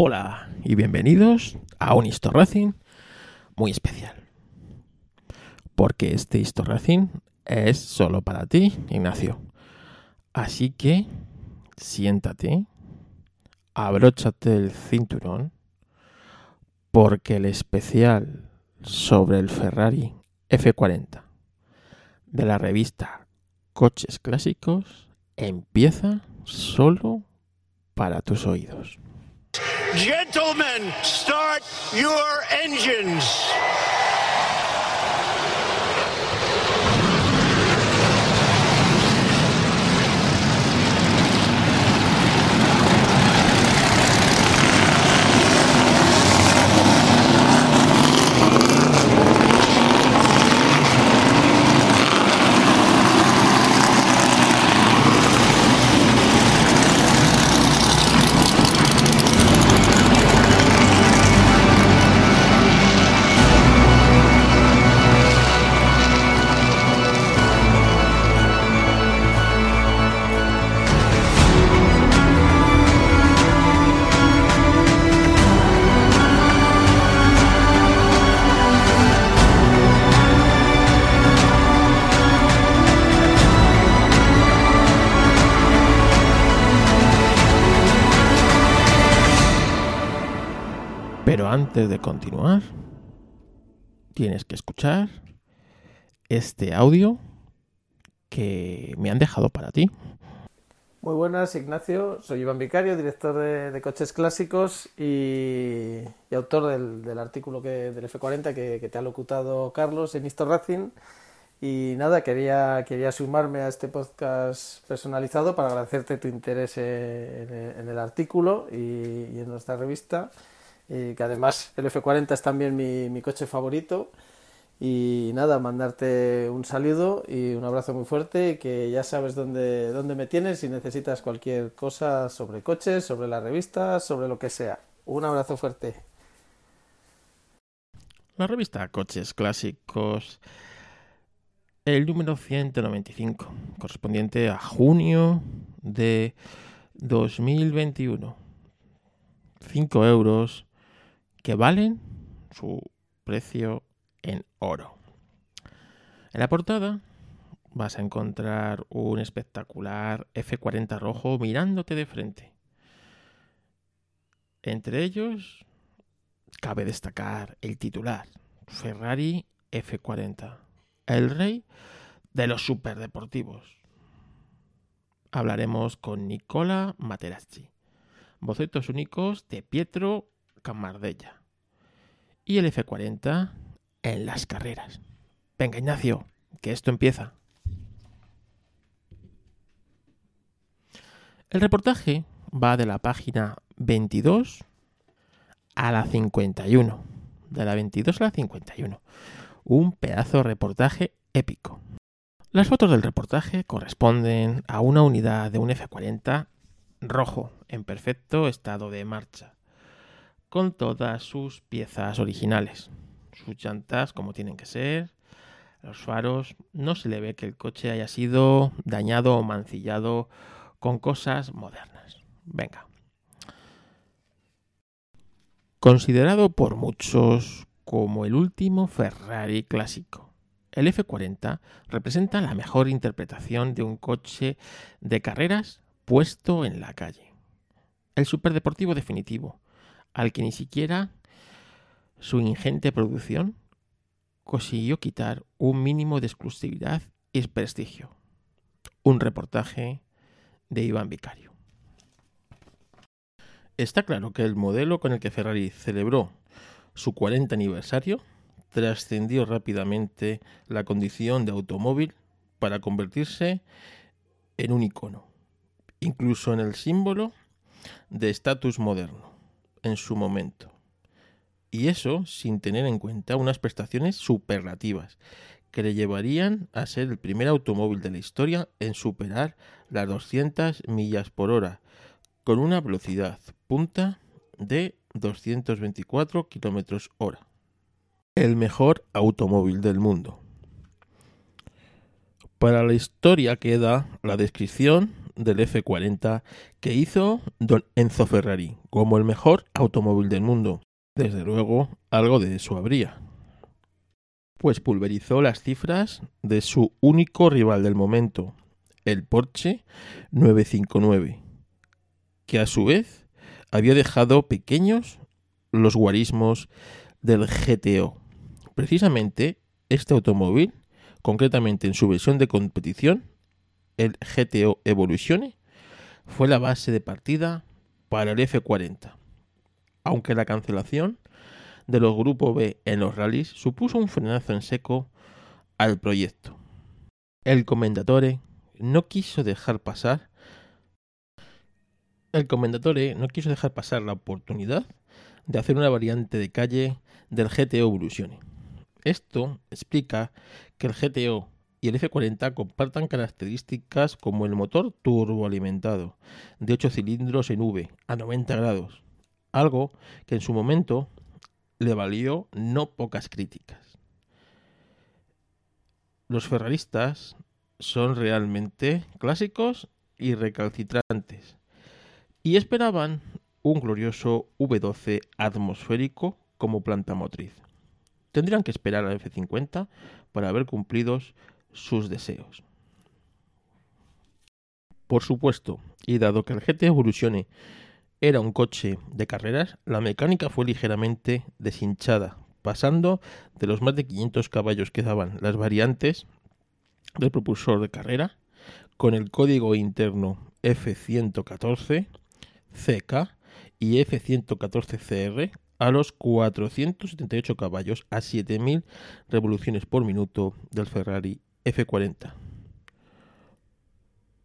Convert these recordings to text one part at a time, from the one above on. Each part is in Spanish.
Hola y bienvenidos a un Histo Racing muy especial. Porque este Histo Racing es solo para ti, Ignacio. Así que siéntate, abróchate el cinturón, porque el especial sobre el Ferrari F40 de la revista Coches Clásicos empieza solo para tus oídos. Gentlemen, start your engines. Antes de continuar, tienes que escuchar este audio que me han dejado para ti. Muy buenas, Ignacio. Soy Iván Vicario, director de, de Coches Clásicos y, y autor del, del artículo que, del F40 que, que te ha locutado Carlos en Histo Racing. Y nada, quería, quería sumarme a este podcast personalizado para agradecerte tu interés en, en el artículo y, y en nuestra revista. Y que además el F40 es también mi, coche favorito. Y nada, mandarte un saludo y un abrazo muy fuerte que ya sabes dónde, dónde me tienes si necesitas cualquier cosa sobre coches, sobre la revista, sobre lo que sea. Un abrazo fuerte. La revista Coches Clásicos, el número 195, correspondiente a junio de 2021. 5 euros que valen su precio en oro. En la portada vas a encontrar un espectacular F40 rojo mirándote de frente. Entre ellos, cabe destacar el titular, Ferrari F40, el rey de los superdeportivos. Hablaremos con Nicola Materazzi, bocetos únicos de Pietro Camardella y el F40 en las carreras. Venga, Ignacio, que esto empieza. El reportaje va de la página 22 a la 51. De la 22 a la 51. Un pedazo de reportaje épico. Las fotos del reportaje corresponden a una unidad de un F40 rojo en perfecto estado de marcha, con todas sus piezas originales sus llantas como tienen que ser, los faros, no se le ve que el coche haya sido dañado o mancillado con cosas modernas. Venga. Considerado por muchos como el último Ferrari clásico, el F40 representa la mejor interpretación de un coche de carreras puesto en la calle. El superdeportivo definitivo, al que ni siquiera su ingente producción consiguió quitar un mínimo de exclusividad y prestigio. Un reportaje de Iván Vicario. Está claro que el modelo con el que Ferrari celebró su 40 aniversario trascendió rápidamente la condición de automóvil para convertirse en un icono, incluso en el símbolo de estatus moderno en su momento. Y eso sin tener en cuenta unas prestaciones superlativas que le llevarían a ser el primer automóvil de la historia en superar las 200 millas por hora, con una velocidad punta de 224 kilómetros hora. El mejor automóvil del mundo. Para la historia queda la descripción del F40 que hizo don Enzo Ferrari como el mejor automóvil del mundo. Desde luego, algo de eso habría. Pues pulverizó las cifras de su único rival del momento, el Porsche 959, que a su vez había dejado pequeños los guarismos del GTO. Precisamente este automóvil, concretamente en su versión de competición, el GTO Evolution, fue la base de partida para el F40, aunque la cancelación de los grupos B en los rallies supuso un frenazo en seco al proyecto. El Commendatore no quiso dejar pasar el Commendatore no quiso dejar pasar la oportunidad de hacer una variante de calle del GTO Evolution. Esto explica que el GTO y el F40 compartan características como el motor turboalimentado de 8 cilindros en V a 90 grados, algo que en su momento le valió no pocas críticas. Los ferraristas son realmente clásicos y recalcitrantes y esperaban un glorioso V12 atmosférico como planta motriz. Tendrían que esperar al F50 para ver cumplidos sus deseos. Por supuesto, y dado que el GT Evolution era un coche de carreras, la mecánica fue ligeramente deshinchada, pasando de los más de 500 caballos que daban las variantes del propulsor de carrera con el código interno F114 CK y F114CR a los 478 caballos a 7000 revoluciones por minuto del Ferrari F40.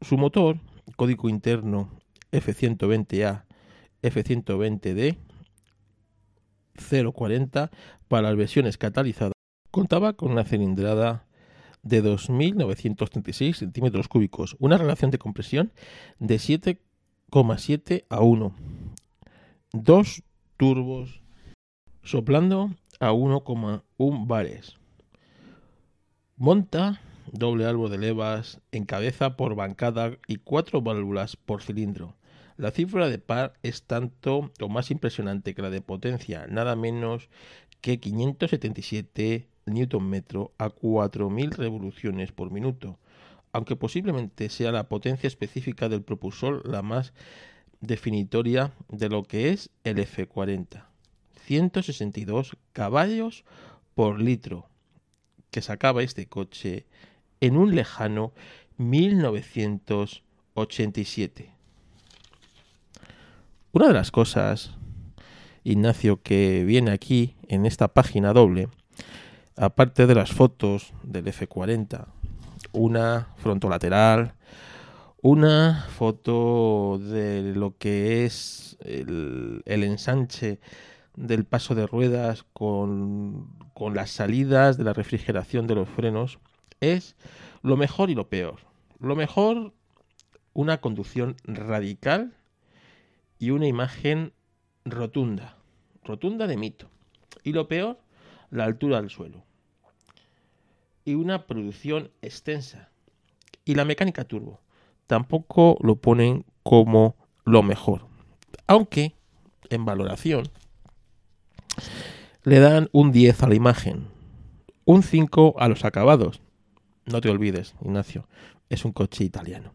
Su motor, código interno F120A, F120D 040 para las versiones catalizadas, contaba con una cilindrada de 2.936 centímetros cúbicos, una relación de compresión de 7,7 a 1, dos turbos soplando a 1,1 bares. Monta doble árbol de levas en cabeza por bancada y cuatro válvulas por cilindro. La cifra de par es tanto o más impresionante que la de potencia, nada menos que 577 Nm a 4000 revoluciones por minuto, aunque posiblemente sea la potencia específica del propulsor la más definitoria de lo que es el F40. 162 caballos por litro que sacaba este coche en un lejano 1987. Una de las cosas, Ignacio, que viene aquí en esta página doble, aparte de las fotos del F40, una frontolateral, una foto de lo que es el, ensanche del paso de ruedas con las salidas de la refrigeración de los frenos es lo mejor y lo peor. Lo mejor, una conducción radical y una imagen rotunda, rotunda de mito. Y lo peor, la altura del suelo. Y una producción extensa. Y la mecánica turbo. Tampoco lo ponen como lo mejor. Aunque, en valoración, le dan un 10 a la imagen, un 5 a los acabados. No te olvides, Ignacio, es un coche italiano.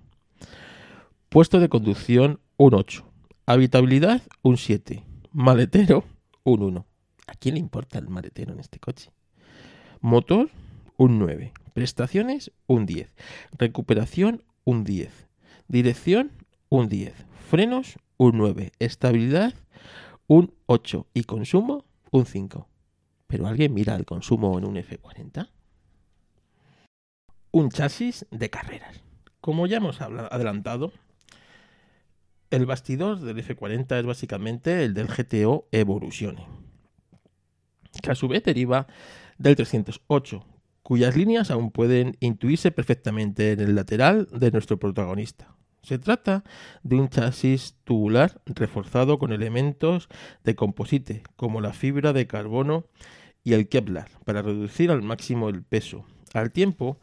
Puesto de conducción, un 8. Habitabilidad, un 7. Maletero, un 1. ¿A quién le importa el maletero en este coche? Motor, un 9. Prestaciones, un 10. Recuperación, un 10. Dirección, un 10. Frenos, un 9. Estabilidad, un 8. Y consumo, un 5. ¿Pero alguien mira el consumo en un F40? Un chasis de carreras. Como ya hemos adelantado, el bastidor del F40 es básicamente el del GTO Evolution, que a su vez deriva del 308, cuyas líneas aún pueden intuirse perfectamente en el lateral de nuestro protagonista. Se trata de un chasis tubular reforzado con elementos de composite, como la fibra de carbono y el Kevlar, para reducir al máximo el peso, al tiempo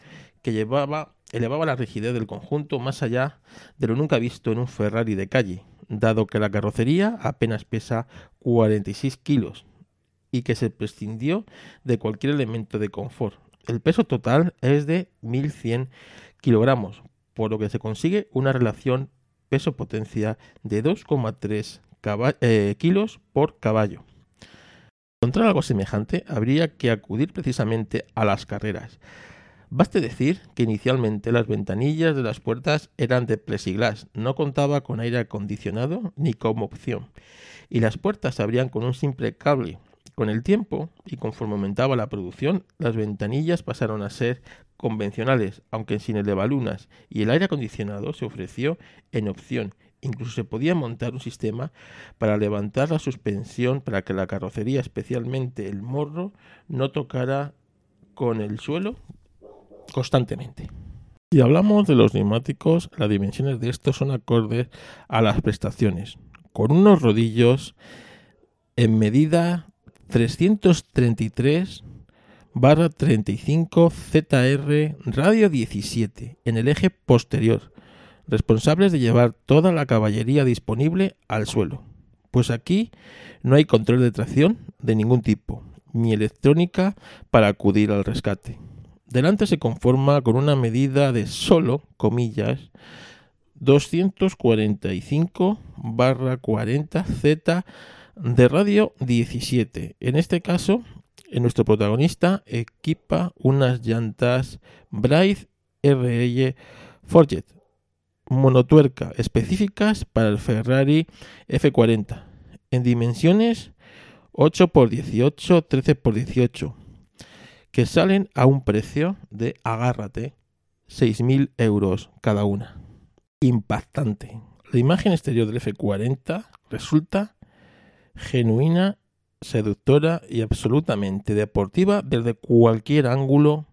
que llevaba elevaba la rigidez del conjunto más allá de lo nunca visto en un Ferrari de calle, dado que la carrocería apenas pesa 46 kilos y que se prescindió de cualquier elemento de confort. El peso total es de 1100 kilogramos, por lo que se consigue una relación peso-potencia de 2,3 eh, kilos por caballo. Para encontrar algo semejante, habría que acudir precisamente a las carreras. Baste decir que inicialmente las ventanillas de las puertas eran de plexiglas, no contaba con aire acondicionado ni como opción, y las puertas se abrían con un simple cable. Con el tiempo, y conforme aumentaba la producción, las ventanillas pasaron a ser convencionales, aunque sin elevalunas, y el aire acondicionado se ofreció en opción. Incluso se podía montar un sistema para levantar la suspensión para que la carrocería, especialmente el morro, no tocara con el suelo constantemente. Si hablamos de los neumáticos, las dimensiones de estos son acordes a las prestaciones, con unos rodillos en medida 333 barra 35 ZR radio 17 en el eje posterior, responsables de llevar toda la caballería disponible al suelo. Pues aquí no hay control de tracción de ningún tipo, ni electrónica para acudir al rescate. Delante se conforma con una medida de solo, comillas, 245 barra 40 Z de radio 17. En este caso, nuestro protagonista equipa unas llantas Bright RL Forget monotuerca específicas para el Ferrari F40 en dimensiones 8x18, 13x18 que salen a un precio de, agárrate, 6.000 euros cada una. Impactante. La imagen exterior del F40 resulta genuina seductora y absolutamente deportiva desde cualquier ángulo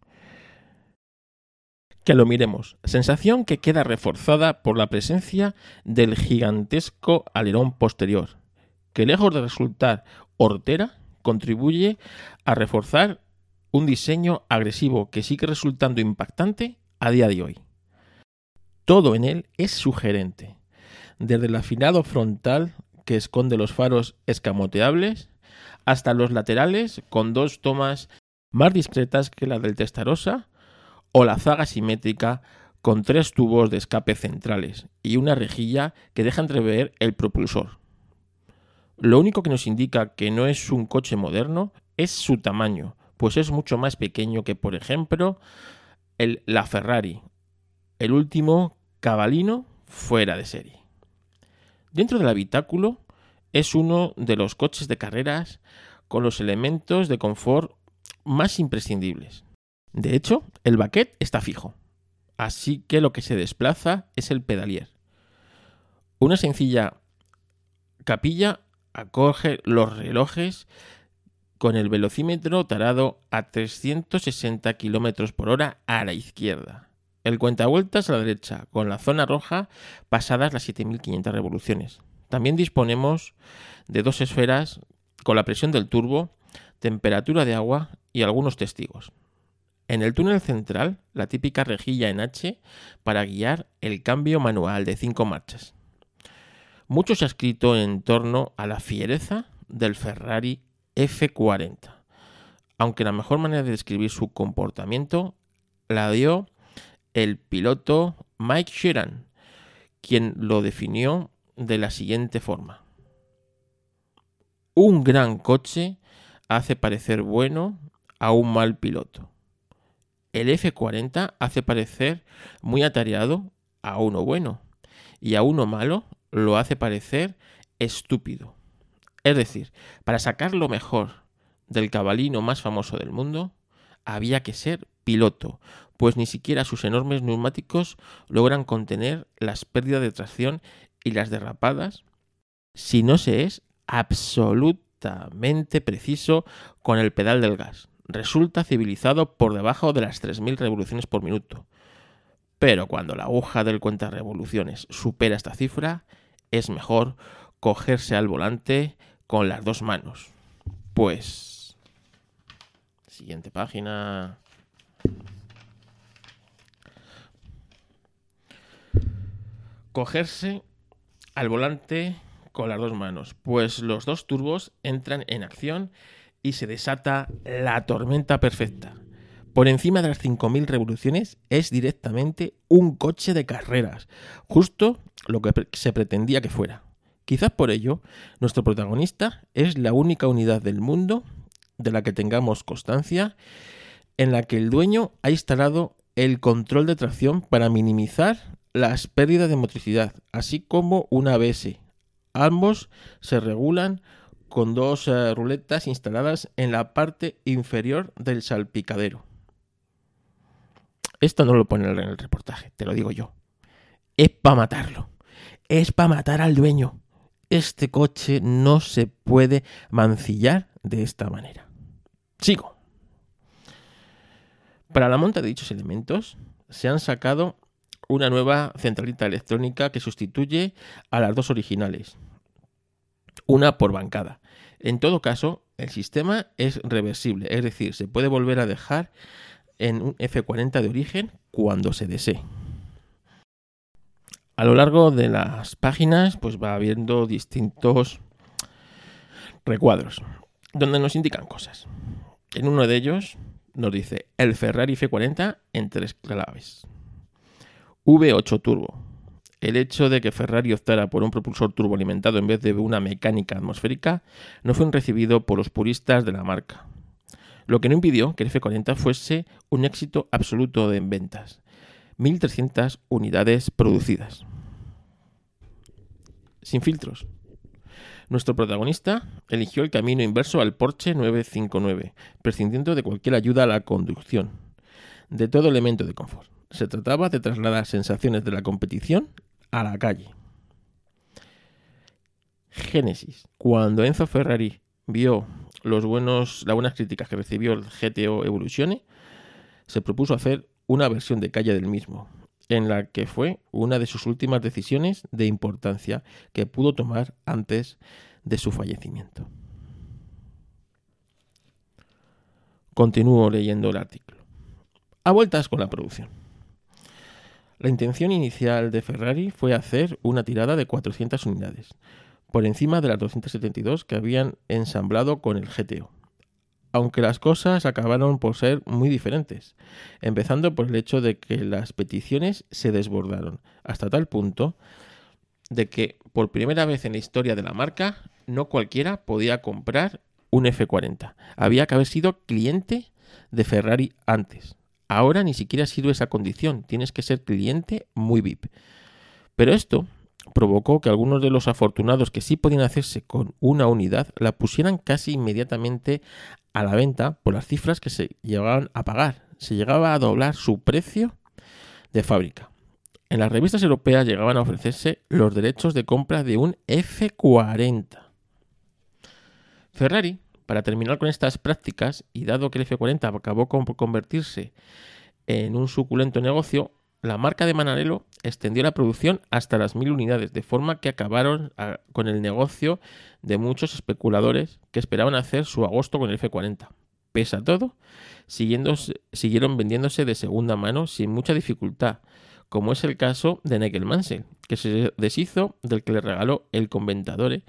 que lo miremos. Sensación que queda reforzada por la presencia del gigantesco alerón posterior, que lejos de resultar hortera, contribuye a reforzar un diseño agresivo que sigue resultando impactante a día de hoy. Todo en él es sugerente, desde el afinado frontal que esconde los faros escamoteables hasta los laterales con dos tomas más discretas que la del Testarossa o la zaga simétrica con tres tubos de escape centrales y una rejilla que deja entrever el propulsor. Lo único que nos indica que no es un coche moderno es su tamaño, pues es mucho más pequeño que, por ejemplo, el, la Ferrari, el último cabalino fuera de serie. Dentro del habitáculo es uno de los coches de carreras con los elementos de confort más imprescindibles. De hecho, el baquet está fijo, así que lo que se desplaza es el pedalier. Una sencilla capilla acoge los relojes con el velocímetro tarado a 360 km por hora a la izquierda. El cuentavueltas a la derecha, con la zona roja pasadas las 7500 revoluciones. También disponemos de dos esferas con la presión del turbo, temperatura de agua y algunos testigos. En el túnel central, la típica rejilla en H para guiar el cambio manual de cinco marchas. Mucho se ha escrito en torno a la fiereza del Ferrari F40, aunque la mejor manera de describir su comportamiento la dio el piloto Mike Sheeran, quien lo definió de la siguiente forma. Un gran coche hace parecer bueno a un mal piloto. El F40 hace parecer muy atareado a uno bueno y a uno malo lo hace parecer estúpido. Es decir, para sacar lo mejor del cabalino más famoso del mundo, había que ser piloto, pues ni siquiera sus enormes neumáticos logran contener las pérdidas de tracción y las derrapadas si no se es absolutamente preciso con el pedal del gas. Resulta civilizado por debajo de las 3.000 revoluciones por minuto. Pero cuando la aguja del cuenta revoluciones supera esta cifra, es mejor cogerse al volante con las dos manos. Pues... Siguiente página. cogerse al volante con las dos manos, pues los dos turbos entran en acción y se desata la tormenta perfecta. Por encima de las 5.000 revoluciones es directamente un coche de carreras, justo lo que se pretendía que fuera. Quizás por ello, nuestro protagonista es la única unidad del mundo de la que tengamos constancia en la que el dueño ha instalado el control de tracción para minimizar las pérdidas de motricidad, así como un ABS. Ambos se regulan con dos eh, ruletas instaladas en la parte inferior del salpicadero. Esto no lo pone en el reportaje, te lo digo yo. Es para matarlo. Es para matar al dueño. Este coche no se puede mancillar de esta manera. Sigo. Para la monta de dichos elementos se han sacado una nueva centralita electrónica que sustituye a las dos originales, una por bancada. En todo caso, el sistema es reversible, es decir, se puede volver a dejar en un F40 de origen cuando se desee. A lo largo de las páginas, pues va habiendo distintos recuadros donde nos indican cosas. En uno de ellos nos dice el Ferrari F40 en tres claves. V8 turbo. El hecho de que Ferrari optara por un propulsor turboalimentado en vez de una mecánica atmosférica no fue recibido por los puristas de la marca, lo que no impidió que el F40 fuese un éxito absoluto en ventas. 1.300 unidades producidas. Sin filtros. Nuestro protagonista eligió el camino inverso al Porsche 959, prescindiendo de cualquier ayuda a la conducción, de todo elemento de confort. Se trataba de trasladar sensaciones de la competición a la calle. Génesis. Cuando Enzo Ferrari vio los buenos, las buenas críticas que recibió el GTO Evoluzione, se propuso hacer una versión de calle del mismo, en la que fue una de sus últimas decisiones de importancia que pudo tomar antes de su fallecimiento. Continúo leyendo el artículo. A vueltas con la producción. La intención inicial de Ferrari fue hacer una tirada de 400 unidades, por encima de las 272 que habían ensamblado con el GTO. Aunque las cosas acabaron por ser muy diferentes, empezando por el hecho de que las peticiones se desbordaron, hasta tal punto de que por primera vez en la historia de la marca no cualquiera podía comprar un F40. Había que haber sido cliente de Ferrari antes. Ahora ni siquiera sido esa condición, tienes que ser cliente muy VIP. Pero esto provocó que algunos de los afortunados que sí podían hacerse con una unidad la pusieran casi inmediatamente a la venta por las cifras que se llegaban a pagar. Se llegaba a doblar su precio de fábrica. En las revistas europeas llegaban a ofrecerse los derechos de compra de un F40. Ferrari para terminar con estas prácticas, y dado que el F40 acabó por convertirse en un suculento negocio, la marca de Manarello extendió la producción hasta las mil unidades, de forma que acabaron con el negocio de muchos especuladores que esperaban hacer su agosto con el F40. Pese a todo, siguieron vendiéndose de segunda mano sin mucha dificultad, como es el caso de Nigel Mansell, que se deshizo del que le regaló el Conventadore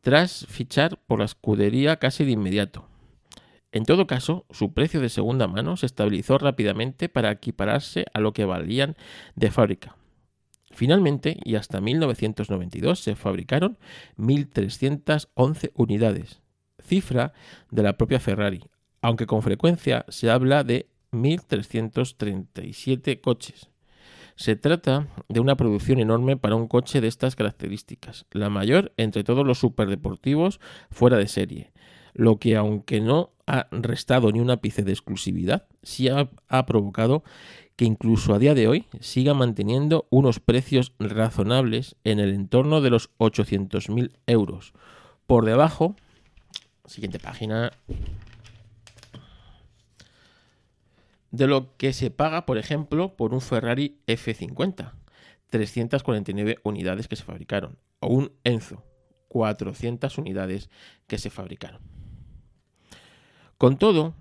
tras fichar por la escudería casi de inmediato. En todo caso, su precio de segunda mano se estabilizó rápidamente para equipararse a lo que valían de fábrica. Finalmente, y hasta 1992, se fabricaron 1.311 unidades, cifra de la propia Ferrari, aunque con frecuencia se habla de 1.337 coches. Se trata de una producción enorme para un coche de estas características, la mayor entre todos los superdeportivos fuera de serie, lo que aunque no ha restado ni un ápice de exclusividad, sí ha, provocado que incluso a día de hoy siga manteniendo unos precios razonables en el entorno de los 800.000 euros. Por debajo, siguiente página, de lo que se paga, por ejemplo, por un Ferrari F50, 349 unidades que se fabricaron, o un Enzo, 400 unidades que se fabricaron. Con todo,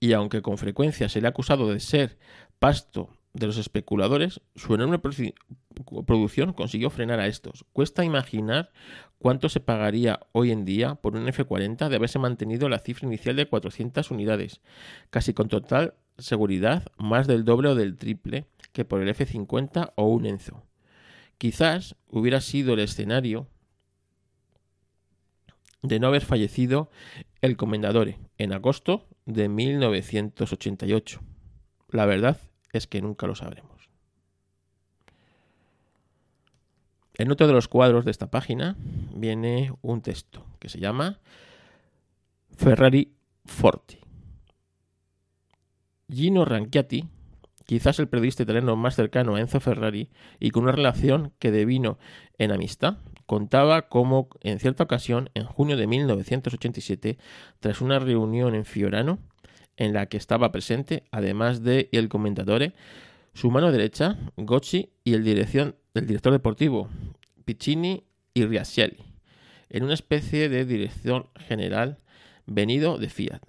y aunque con frecuencia se le ha acusado de ser pasto de los especuladores, su enorme producción consiguió frenar a estos. Cuesta imaginar cuánto se pagaría hoy en día por un F40 de haberse mantenido la cifra inicial de 400 unidades, casi con total seguridad más del doble o del triple que por el F50 o un Enzo. Quizás hubiera sido el escenario de no haber fallecido el Comendadore en agosto de 1988. La verdad es que nunca lo sabremos. En otro de los cuadros de esta página viene un texto que se llama Ferrari Forti. Gino Ranchiati, quizás el periodista italiano más cercano a Enzo Ferrari y con una relación que devino en amistad, contaba cómo en cierta ocasión, en junio de 1987, tras una reunión en Fiorano, en la que estaba presente, además de el comentador, su mano derecha, Gocci, y el, dirección, el director deportivo, Piccini y Riacelli, en una especie de dirección general venido de Fiat.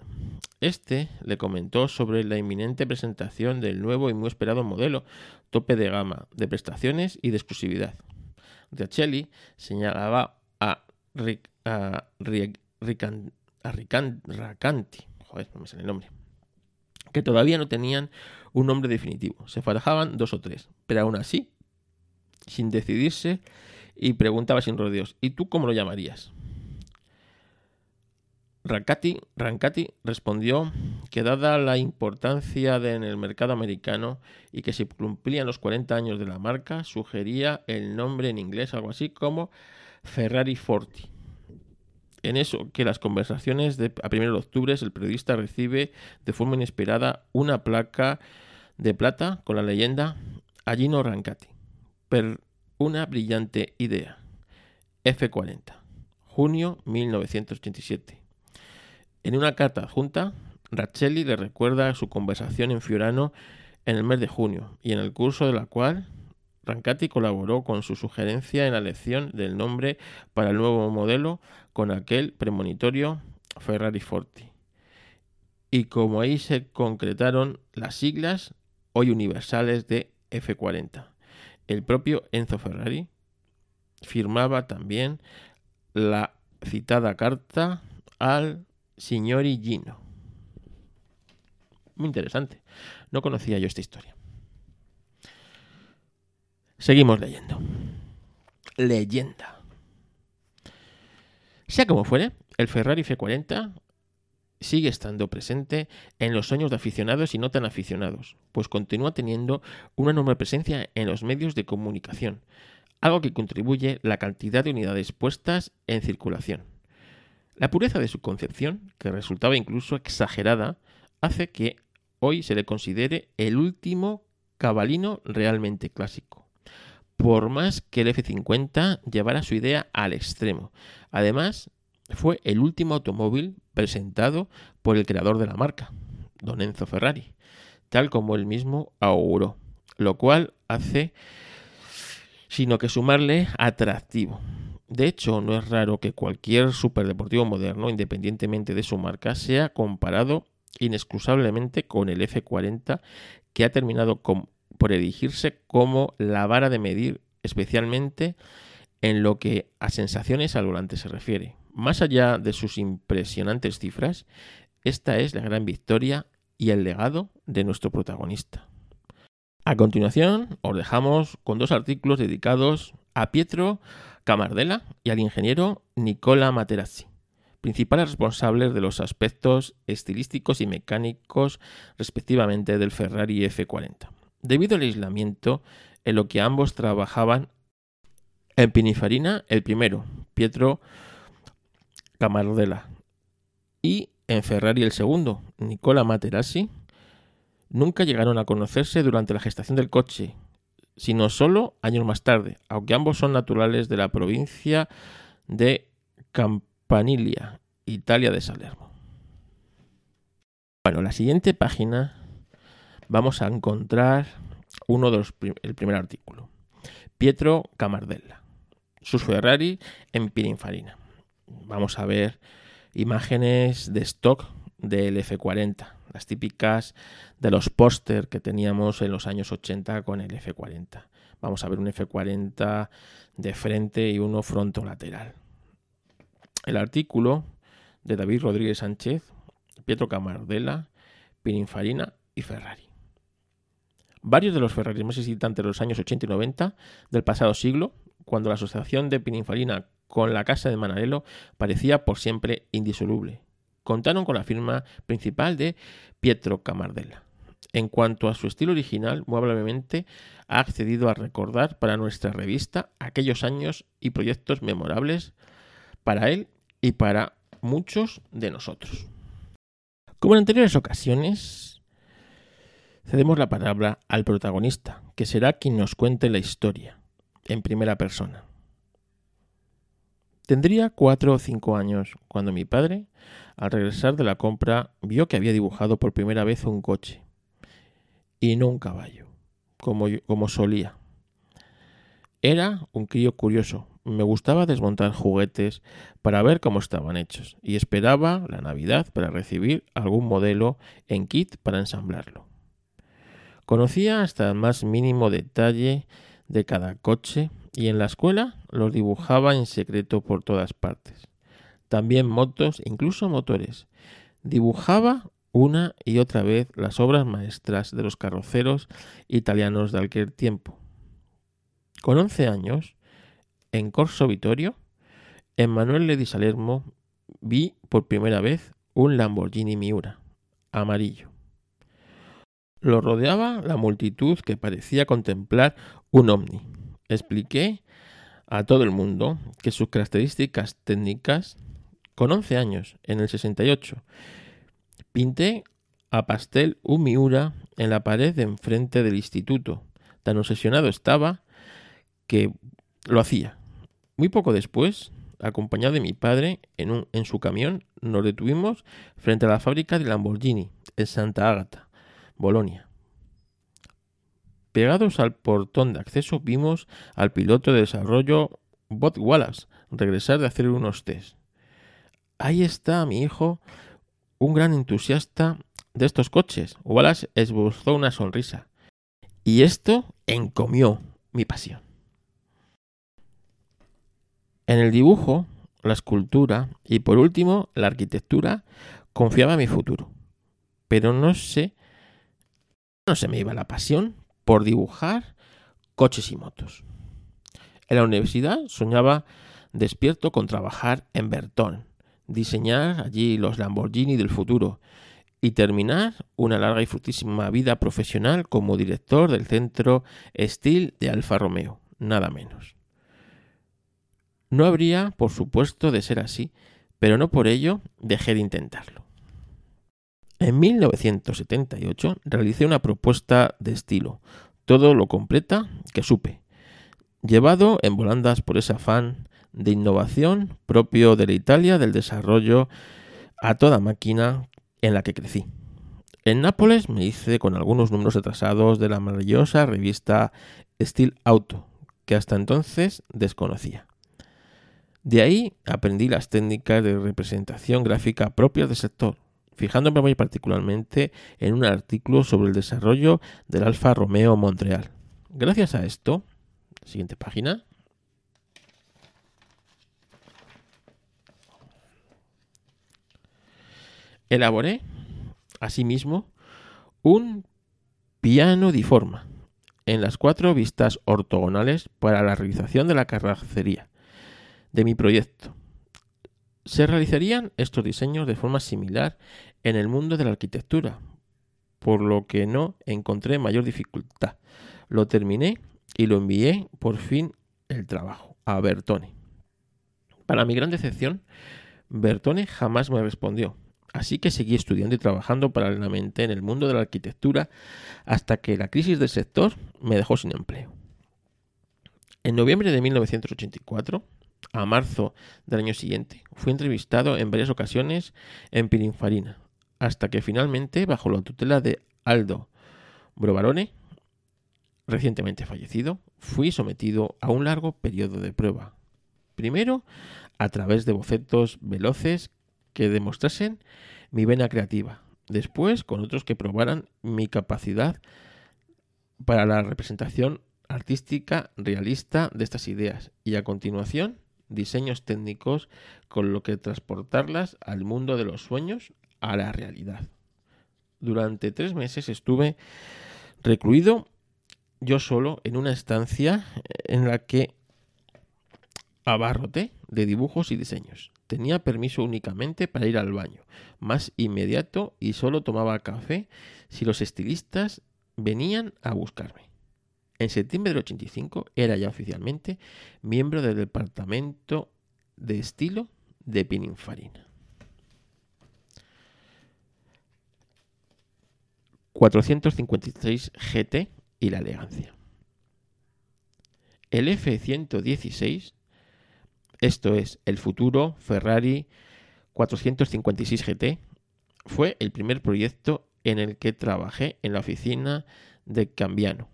Este le comentó sobre la inminente presentación del nuevo y muy esperado modelo tope de gama de prestaciones y de exclusividad. Riacelli señalaba a, Ric, a, Racanti, joder, no me sale el nombre, que todavía no tenían un nombre definitivo. Se farajaban dos o tres, pero aún así, sin decidirse, y preguntaba sin rodeos, ¿y tú cómo lo llamarías? Rancati, Rancati respondió que dada la importancia en el mercado americano y que se cumplían los 40 años de la marca, sugería el nombre en inglés, algo así como Ferrari Forti. En eso, que las conversaciones de, a 1 de octubre, el periodista recibe de forma inesperada una placa de plata con la leyenda Agino Rancati. Una brillante idea. F40. Junio 1987. En una carta adjunta, Rachelli le recuerda su conversación en Fiorano en el mes de junio y en el curso de la cual Rancati colaboró con su sugerencia en la elección del nombre para el nuevo modelo con aquel premonitorio Ferrari Forti. Y como ahí se concretaron las siglas hoy universales de F40. El propio Enzo Ferrari firmaba también la citada carta al Signori Gino. Muy interesante. No conocía yo esta historia. Seguimos leyendo. Leyenda. Sea como fuere, el Ferrari F40 sigue estando presente en los sueños de aficionados y no tan aficionados, pues continúa teniendo una enorme presencia en los medios de comunicación, algo que contribuye la cantidad de unidades puestas en circulación. La pureza de su concepción, que resultaba incluso exagerada, hace que hoy se le considere el último cabalino realmente clásico por más que el F-50 llevara su idea al extremo. Además, fue el último automóvil presentado por el creador de la marca, Don Enzo Ferrari, tal como él mismo auguró, lo cual hace sino que sumarle atractivo. De hecho, no es raro que cualquier superdeportivo moderno, independientemente de su marca, sea comparado inexcusablemente con el F40 que ha terminado por erigirse como la vara de medir, especialmente en lo que a sensaciones al volante se refiere. Más allá de sus impresionantes cifras, esta es la gran victoria y el legado de nuestro protagonista. A continuación, os dejamos con dos artículos dedicados a Pietro Camardella y al ingeniero Nicola Materazzi, principales responsables de los aspectos estilísticos y mecánicos respectivamente del Ferrari F40 debido al aislamiento en lo que ambos trabajaban en Pinifarina, el primero, Pietro Camardella, y en Ferrari el segundo, Nicola Materassi, nunca llegaron a conocerse durante la gestación del coche, sino solo años más tarde, aunque ambos son naturales de la provincia de Campanilia, Italia de Salerno. Bueno, la siguiente página vamos a encontrar uno de los el primer artículo. Pietro Camardella. Sus Ferrari en Pininfarina. Vamos a ver imágenes de stock del F40, las típicas de los póster que teníamos en los años 80 con el F40. Vamos a ver un F40 de frente y uno fronto-lateral. El artículo de David Rodríguez Sánchez, Pietro Camardella, Pininfarina y Ferrari. Varios de los Ferraris más excitantes de los años 80 y 90 del pasado siglo, cuando la asociación de Pininfarina con la casa de Manarello parecía por siempre indisoluble, contaron con la firma principal de Pietro Camardella. En cuanto a su estilo original, probablemente ha accedido a recordar para nuestra revista aquellos años y proyectos memorables para él y para muchos de nosotros. Como en anteriores ocasiones, cedemos la palabra al protagonista, que será quien nos cuente la historia, en primera persona. Tendría cuatro o cinco años cuando mi padre, al regresar de la compra, vio que había dibujado por primera vez un coche y no un caballo, como, como solía. Era un crío curioso. Me gustaba desmontar juguetes para ver cómo estaban hechos y esperaba la Navidad para recibir algún modelo en kit para ensamblarlo. Conocía hasta el más mínimo detalle de cada coche y en la escuela los dibujaba en secreto por todas partes. También motos, incluso motores. Dibujaba una y otra vez las obras maestras de los carroceros italianos de aquel tiempo. Con once años, en Corso Vittorio, en Manuel Ledi Salermo vi por primera vez un Lamborghini Miura, amarillo. Lo rodeaba la multitud que parecía contemplar un ovni. Expliqué a todo el mundo que sus características técnicas, con 11 años, en el 68, Pinté a pastel un Miura en la pared de enfrente del instituto. Tan obsesionado estaba que lo hacía. Muy poco después, acompañado de mi padre en, su camión, nos detuvimos frente a la fábrica de Lamborghini en Santa Ágata, Bolonia. Pegados al portón de acceso vimos al piloto de desarrollo Bob Wallace regresar de hacer unos test. Ahí está mi hijo un gran entusiasta de estos coches. Wallace esbozó una sonrisa. Y esto encomió mi pasión. En el dibujo, la escultura y por último la arquitectura confiaba mi futuro. Pero no sé, no se me iba la pasión por dibujar coches y motos. En la universidad soñaba despierto con trabajar en Bertón, diseñar allí los Lamborghini del futuro y terminar una larga y fructísima vida profesional como director del centro Steel de Alfa Romeo, nada menos. No habría, por supuesto, de ser así, pero no por ello dejé de intentarlo. En 1978 realicé una propuesta de estilo, todo lo completa que supe, llevado en volandas por ese afán de innovación propio de la Italia del desarrollo a toda máquina en la que crecí. En Nápoles me hice con algunos números atrasados de la maravillosa revista Steel Auto, que hasta entonces desconocía. De ahí aprendí las técnicas de representación gráfica propias del sector, fijándome muy particularmente en un artículo sobre el desarrollo del Alfa Romeo Montreal. Gracias a esto, siguiente página, Elaboré, asimismo, un piano di forma en las cuatro vistas ortogonales para la realización de la carrocería de mi proyecto. Se realizarían estos diseños de forma similar en el mundo de la arquitectura, por lo que no encontré mayor dificultad. Lo terminé y lo envié por fin el trabajo a Bertone. Para mi gran decepción, Bertone jamás me respondió Así que seguí estudiando y trabajando paralelamente en el mundo de la arquitectura hasta que la crisis del sector me dejó sin empleo. En noviembre de 1984, a marzo del año siguiente, fui entrevistado en varias ocasiones en Pininfarina, hasta que finalmente, bajo la tutela de Aldo Brovarone, recientemente fallecido, fui sometido a un largo periodo de prueba. Primero, a través de bocetos veloces que demostrasen mi vena creativa. Después, con otros que probaran mi capacidad para la representación artística realista de estas ideas. Y a continuación, diseños técnicos con lo que transportarlas al mundo de los sueños, a la realidad. Durante tres meses estuve recluido yo solo en una estancia en la que abarroté de dibujos y diseños. Tenía permiso únicamente para ir al baño, más inmediato y solo tomaba café si los estilistas venían a buscarme. En septiembre del 85 era ya oficialmente miembro del departamento de estilo de Pininfarina. 456 GT y la elegancia. El F-116, esto es el futuro Ferrari 456 GT, fue el primer proyecto en el que trabajé en la oficina de Cambiano.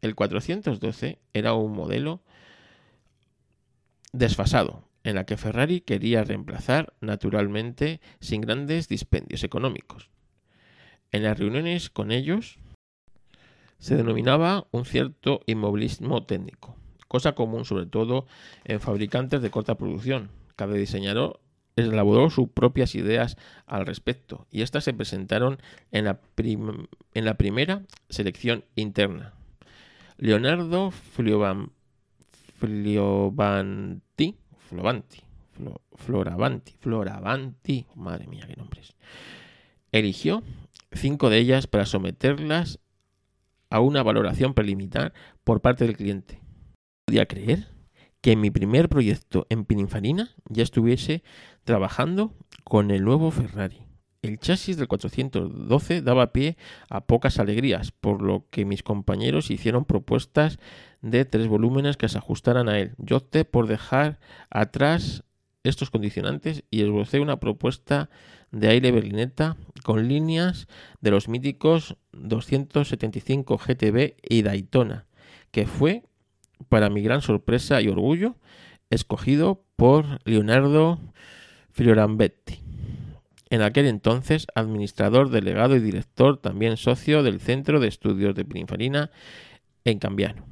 El 412 era un modelo desfasado, en la que Ferrari quería reemplazar naturalmente sin grandes dispendios económicos. En las reuniones con ellos se denominaba un cierto inmovilismo técnico, cosa común sobre todo en fabricantes de corta producción. Cada diseñador elaboró sus propias ideas al respecto y estas se presentaron en la, primera selección interna. Leonardo Fliovan Fliovanti, Flovanti, Floravanti, Floravanti, madre mía, qué nombres. Eligió cinco de ellas para someterlas a una valoración preliminar por parte del cliente. Podía creer que mi primer proyecto en Pininfarina ya estuviese trabajando con el nuevo Ferrari. El chasis del 412 daba pie a pocas alegrías, por lo que mis compañeros hicieron propuestas de tres volúmenes que se ajustaran a él. Yo opté por dejar atrás estos condicionantes y esbocé una propuesta de aire berlineta con líneas de los míticos 275 GTB y Daytona, que fue, para mi gran sorpresa y orgullo, escogido por Leonardo Fiorambetti. En aquel entonces, administrador, delegado y director, también socio del Centro de Estudios de Pininfarina en Cambiano.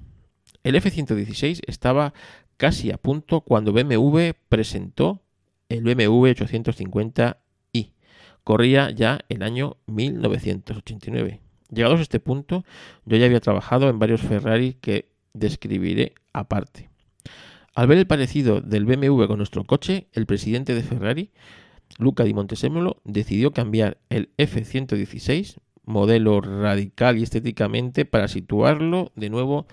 El F-116 estaba casi a punto cuando BMW presentó el BMW 850i. Corría ya el año 1989. Llegados a este punto, yo ya había trabajado en varios Ferrari que describiré aparte. Al ver el parecido del BMW con nuestro coche, el presidente de Ferrari, Luca di Montesemolo, decidió cambiar el F-116, modelo radical y estéticamente, para situarlo de nuevo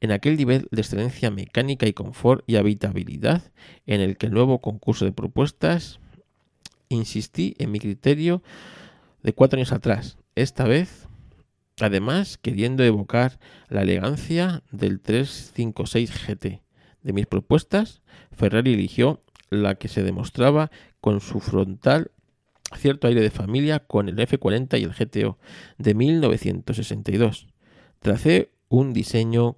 en aquel nivel de excelencia mecánica y confort y habitabilidad en el que el nuevo concurso de propuestas insistí en mi criterio de cuatro años atrás. Esta vez, además, queriendo evocar la elegancia del 356 GT. De mis propuestas, Ferrari eligió la que se demostraba con su frontal cierto aire de familia con el F40 y el GTO de 1962. Tracé un diseño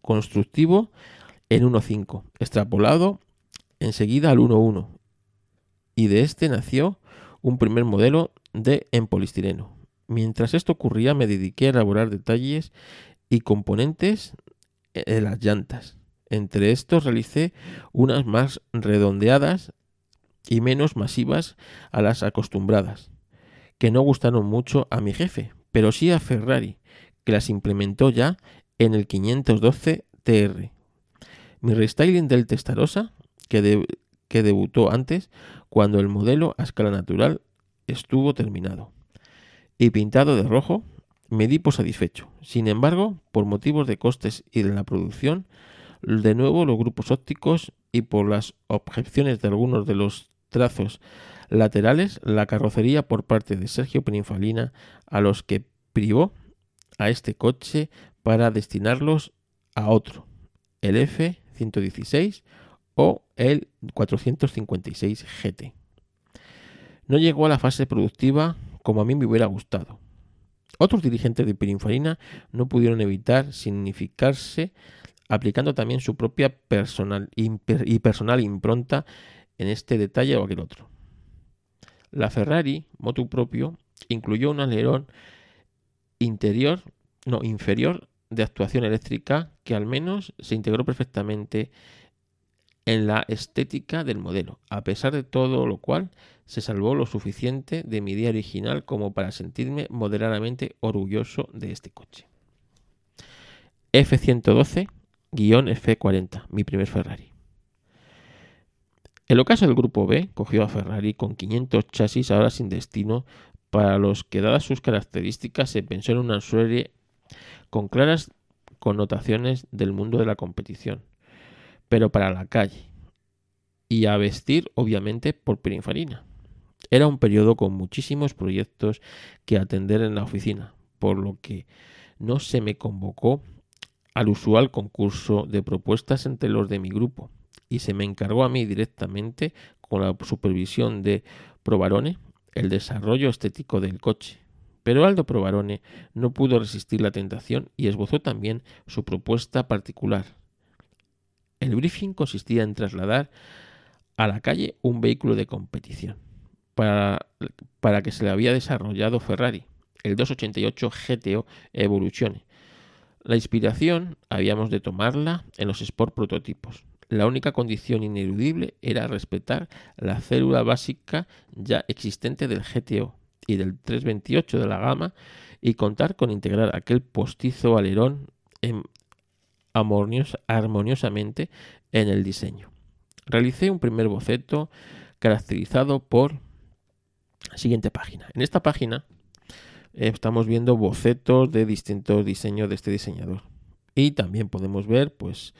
constructivo en 1.5, extrapolado enseguida al 1.1. Y de este nació un primer modelo de en polistireno. Mientras esto ocurría me dediqué a elaborar detalles y componentes de las llantas. Entre estos realicé unas más redondeadas y menos masivas a las acostumbradas, que no gustaron mucho a mi jefe, pero sí a Ferrari, que las implementó ya en el 512 TR. Mi restyling del Testarossa, que, que debutó antes, cuando el modelo a escala natural estuvo terminado. Y pintado de rojo, me di por satisfecho. Sin embargo, por motivos de costes y de la producción, de nuevo los grupos ópticos y por las objeciones de algunos de los trazos laterales, la carrocería por parte de Sergio Peninfalina, a los que privó a este coche para destinarlos a otro, el F-116 o el 456 GT. No llegó a la fase productiva como a mí me hubiera gustado. Otros dirigentes de Pininfarina no pudieron evitar significarse aplicando también su propia personal y personal impronta en este detalle o aquel otro. La Ferrari, motu propio, incluyó un alerón interior, no, inferior de actuación eléctrica que al menos se integró perfectamente en la estética del modelo, a pesar de todo lo cual se salvó lo suficiente de mi idea original como para sentirme moderadamente orgulloso de este coche. F112-F40, mi primer Ferrari. El ocaso del grupo B cogió a Ferrari con 500 chasis ahora sin destino para los que dadas sus características se pensó en una serie con claras connotaciones del mundo de la competición, pero para la calle y a vestir obviamente por Pininfarina. Era un periodo con muchísimos proyectos que atender en la oficina, por lo que no se me convocó al usual concurso de propuestas entre los de mi grupo y se me encargó a mí directamente con la supervisión de Provarone el desarrollo estético del coche. Pero Aldo Provarone no pudo resistir la tentación y esbozó también su propuesta particular. El briefing consistía en trasladar a la calle un vehículo de competición para, para que se le había desarrollado Ferrari, el 288 GTO Evoluzione. La inspiración habíamos de tomarla en los Sport prototipos. La única condición ineludible era respetar la célula básica ya existente del GTO y del 328 de la gama y contar con integrar aquel postizo alerón en, armoniosamente en el diseño. Realicé un primer boceto caracterizado por Siguiente página. En esta página eh, estamos viendo bocetos de distintos diseños de este diseñador. Y también podemos ver pues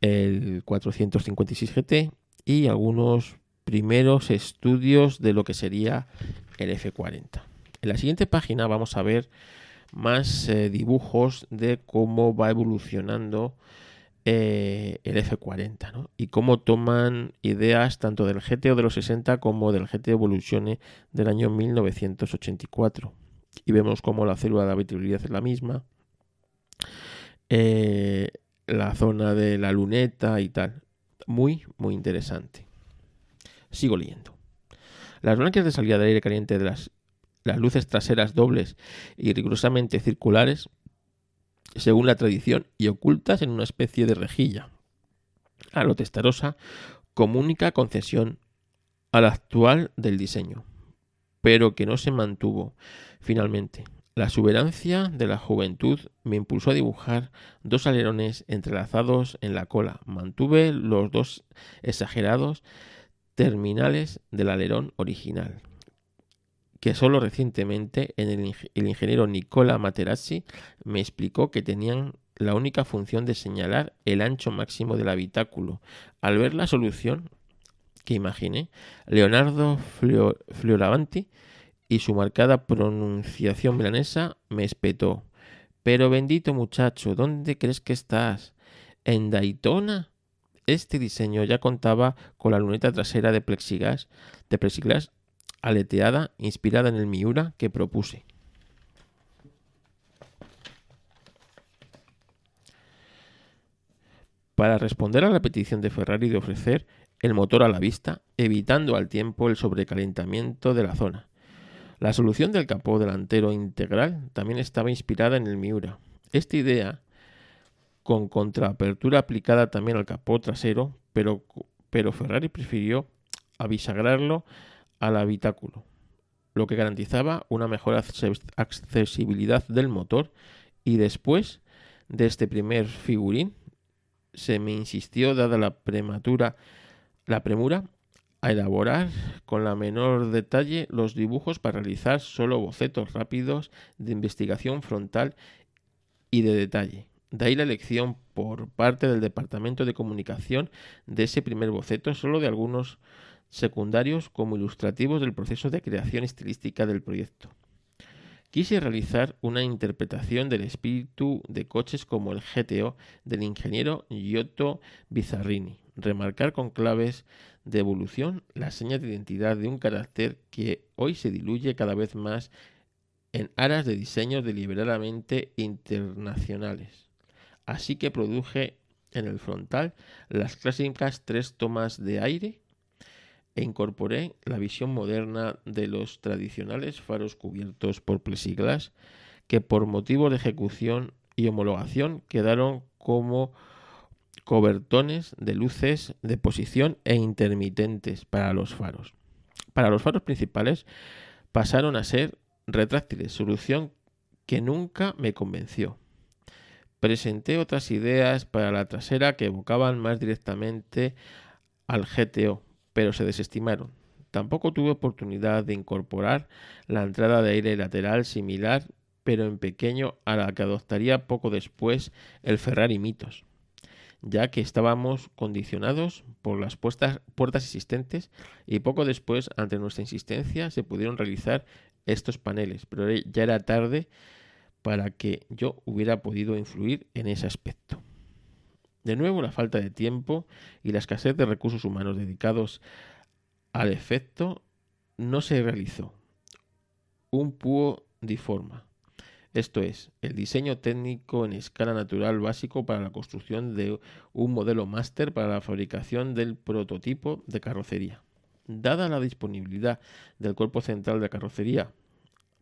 el 456 GT y algunos primeros estudios de lo que sería el F40. En la siguiente página vamos a ver más eh, dibujos de cómo va evolucionando eh, el F40 y cómo toman ideas tanto del GTO de los 60 como del GT Evolution del año 1984. Y vemos cómo la célula de habitabilidad es la misma, eh, la zona de la luneta y tal. Muy, muy interesante. Sigo leyendo. Las branquias de salida de aire caliente de las, las luces traseras dobles y rigurosamente circulares según la tradición, y ocultas en una especie de rejilla. A lo testarosa como única concesión al actual del diseño, pero que no se mantuvo finalmente. La exuberancia de la juventud me impulsó a dibujar dos alerones entrelazados en la cola. Mantuve los dos exagerados terminales del alerón original, que solo recientemente en el, ingeniero Nicola Materazzi me explicó que tenían la única función de señalar el ancho máximo del habitáculo. Al ver la solución que imaginé, Leonardo Fioravanti y su marcada pronunciación milanesa me espetó. Pero bendito muchacho, ¿dónde crees que estás? ¿En Daytona? Este diseño ya contaba con la luneta trasera de plexiglas, de plexiglas aleteada inspirada en el Miura que propuse. Para responder a la petición de Ferrari de ofrecer el motor a la vista, evitando al tiempo el sobrecalentamiento de la zona. La solución del capó delantero integral también estaba inspirada en el Miura. Esta idea, con contraapertura aplicada también al capó trasero, pero, Ferrari prefirió avisagrarlo al habitáculo, lo que garantizaba una mejor accesibilidad del motor y después de este primer figurín se me insistió, dada la prematura, la premura, a elaborar con la menor detalle los dibujos para realizar solo bocetos rápidos de investigación frontal y de detalle. De ahí la elección por parte del Departamento de Comunicación de ese primer boceto, solo de algunos secundarios como ilustrativos del proceso de creación estilística del proyecto. Quise realizar una interpretación del espíritu de coches como el GTO del ingeniero Giotto Bizzarrini, remarcar con claves de evolución la seña de identidad de un carácter que hoy se diluye cada vez más en aras de diseños deliberadamente internacionales. Así que produje en el frontal las clásicas tres tomas de aire e incorporé la visión moderna de los tradicionales faros cubiertos por plexiglas que por motivo de ejecución y homologación quedaron como cobertones de luces de posición e intermitentes para los faros. Para los faros principales pasaron a ser retráctiles, solución que nunca me convenció. Presenté otras ideas para la trasera que evocaban más directamente al GTO, pero se desestimaron. Tampoco tuve oportunidad de incorporar la entrada de aire lateral similar, pero en pequeño, a la que adoptaría poco después el Ferrari Mitos, ya que estábamos condicionados por las puertas existentes y poco después, ante nuestra insistencia, se pudieron realizar estos paneles, pero ya era tarde para que yo hubiera podido influir en ese aspecto. De nuevo, la falta de tiempo y la escasez de recursos humanos dedicados al efecto no se realizó. Un púo diforma. Esto es, el diseño técnico en escala natural básico para la construcción de un modelo máster para la fabricación del prototipo de carrocería. Dada la disponibilidad del cuerpo central de carrocería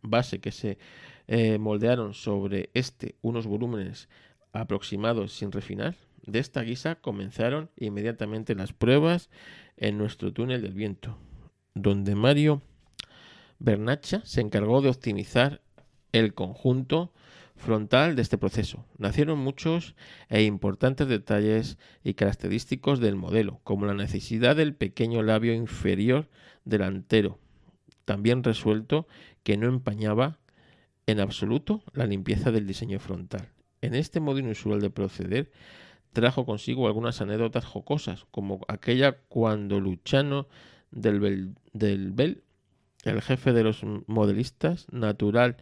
base que se eh, moldearon sobre este unos volúmenes aproximados sin refinar, de esta guisa comenzaron inmediatamente las pruebas en nuestro túnel del viento, donde Mario Bernacha se encargó de optimizar el conjunto frontal de este proceso. Nacieron muchos e importantes detalles y característicos del modelo, como la necesidad del pequeño labio inferior delantero, también resuelto que no empañaba en absoluto la limpieza del diseño frontal. En este modo inusual de proceder trajo consigo algunas anécdotas jocosas, como aquella cuando Luchano del Bel, el jefe de los modelistas, natural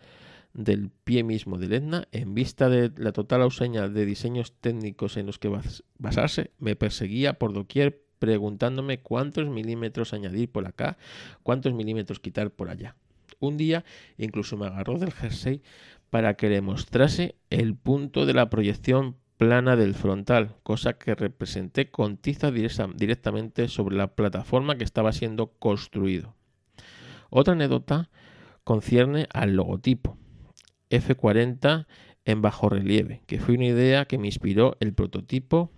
del pie mismo de Etna, en vista de la total ausencia de diseños técnicos en los que basarse, me perseguía por doquier preguntándome cuántos milímetros añadir por acá, cuántos milímetros quitar por allá. Un día incluso me agarró del jersey para que le mostrase el punto de la proyección plana del frontal, cosa que representé con tiza directamente sobre la plataforma que estaba siendo construido. Otra anécdota concierne al logotipo F40 en bajo relieve, que fue una idea que me inspiró el prototipo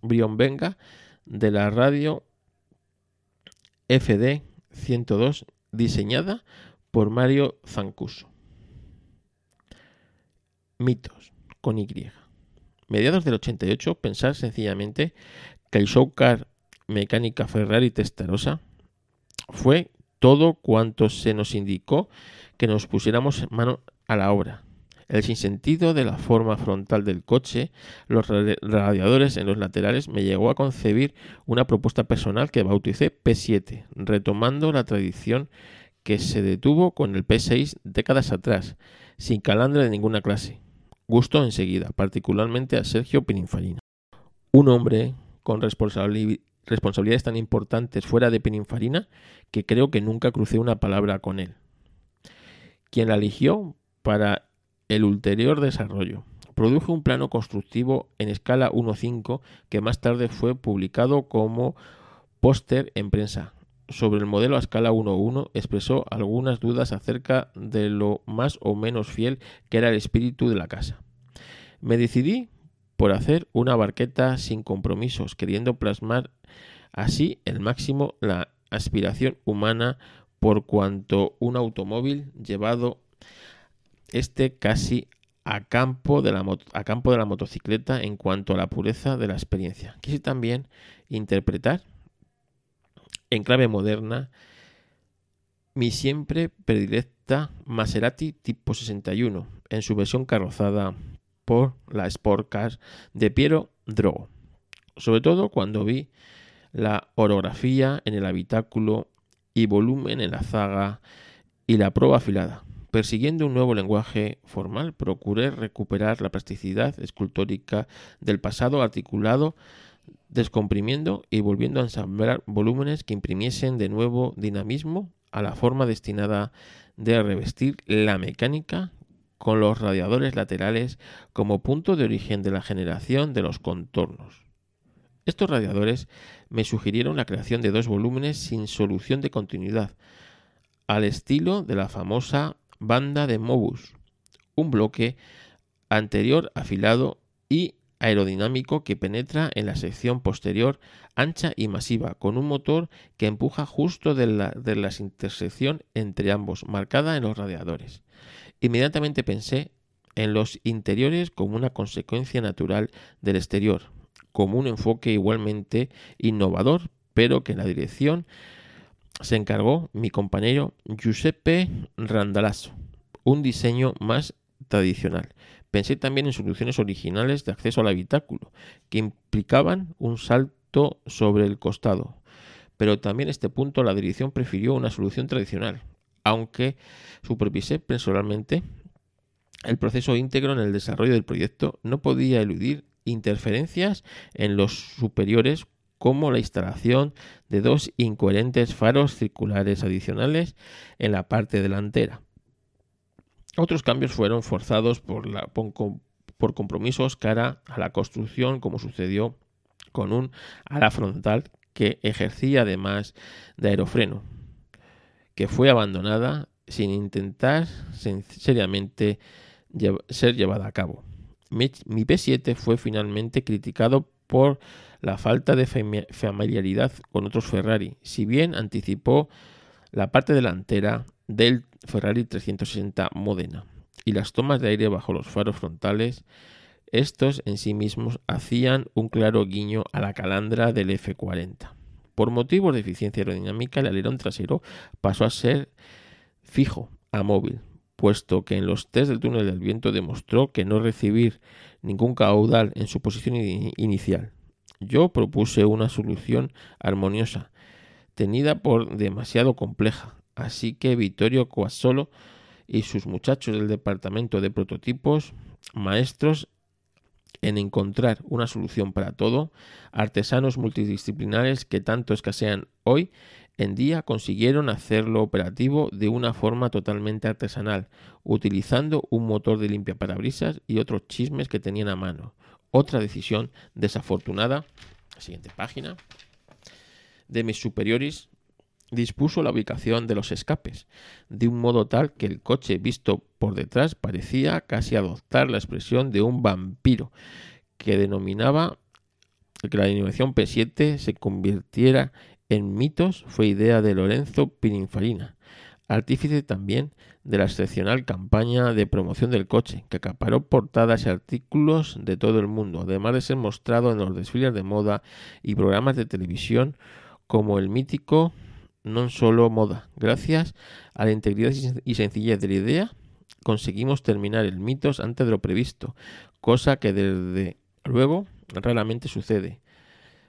Brion Venga de la radio FD 102 diseñada por Mario Zancuso. Mitos con Y. Mediados del 88, pensar sencillamente que el showcar mecánica Ferrari Testarossa fue todo cuanto se nos indicó que nos pusiéramos mano a la obra. El sinsentido de la forma frontal del coche, los radiadores en los laterales, me llegó a concebir una propuesta personal que bauticé P7, retomando la tradición que se detuvo con el P6 décadas atrás, sin calandre de ninguna clase. Gustó enseguida, particularmente a Sergio Pininfarina. Un hombre con responsabilidades tan importantes fuera de Pininfarina que creo que nunca crucé una palabra con él. Quien la eligió para el ulterior desarrollo. Produjo un plano constructivo en escala 1.5 que más tarde fue publicado como póster en prensa, sobre el modelo a escala 1.1 expresó algunas dudas acerca de lo más o menos fiel que era el espíritu de la casa. Me decidí por hacer una barqueta sin compromisos, queriendo plasmar así el máximo la aspiración humana por cuanto un automóvil llevado este casi a campo, de la a campo de la motocicleta en cuanto a la pureza de la experiencia. Quise también interpretar en clave moderna mi siempre predilecta Maserati tipo 61 en su versión carrozada por la Sport Car de Piero Drogo. Sobre todo cuando vi la orografía en el habitáculo y volumen en la zaga y la proa afilada. Persiguiendo un nuevo lenguaje formal, procuré recuperar la plasticidad escultórica del pasado articulado descomprimiendo y volviendo a ensamblar volúmenes que imprimiesen de nuevo dinamismo a la forma destinada de revestir la mecánica con los radiadores laterales como punto de origen de la generación de los contornos. Estos radiadores me sugirieron la creación de dos volúmenes sin solución de continuidad, al estilo de la famosa banda de Mobus, un bloque anterior afilado y aerodinámico que penetra en la sección posterior ancha y masiva, con un motor que empuja justo de la, de la intersección entre ambos, marcada en los radiadores. Inmediatamente pensé en los interiores como una consecuencia natural del exterior, como un enfoque igualmente innovador, pero que en la dirección se encargó mi compañero Giuseppe Randalasso, un diseño más tradicional. Pensé también en soluciones originales de acceso al habitáculo, que implicaban un salto sobre el costado. Pero también en este punto la dirección prefirió una solución tradicional, aunque supervisé personalmente el proceso íntegro en el desarrollo del proyecto, no podía eludir interferencias en los superiores como la instalación de dos incoherentes faros circulares adicionales en la parte delantera. Otros cambios fueron forzados por, la, por compromisos cara a la construcción, como sucedió con un ala frontal que ejercía además de aerofreno, que fue abandonada sin intentar seriamente ser llevada a cabo. Mi, P7 fue finalmente criticado por la falta de familiaridad con otros Ferrari, si bien anticipó la parte delantera del Ferrari 360 Modena y las tomas de aire bajo los faros frontales, estos en sí mismos hacían un claro guiño a la calandra del F40. Por motivos de eficiencia aerodinámica, el alerón trasero pasó a ser fijo, a móvil, puesto que en los test del túnel del viento demostró que no recibir ningún caudal en su posición inicial. Yo propuse una solución armoniosa, tenida por demasiado compleja, así que Vittorio Coasolo y sus muchachos del departamento de prototipos, maestros en encontrar una solución para todo, artesanos multidisciplinares que tanto escasean hoy en día consiguieron hacerlo operativo de una forma totalmente artesanal, utilizando un motor de limpia parabrisas y otros chismes que tenían a mano. Otra decisión desafortunada, siguiente página, de mis superiores dispuso la ubicación de los escapes, de un modo tal que el coche visto por detrás parecía casi adoptar la expresión de un vampiro, que denominaba que la innovación P7 se convirtiera en mitos fue idea de Lorenzo Pininfarina, artífice también de la excepcional campaña de promoción del coche, que acaparó portadas y artículos de todo el mundo, además de ser mostrado en los desfiles de moda y programas de televisión como el mítico Non Solo Moda. Gracias a la integridad y sencillez de la idea, conseguimos terminar el mitos antes de lo previsto, cosa que desde luego raramente sucede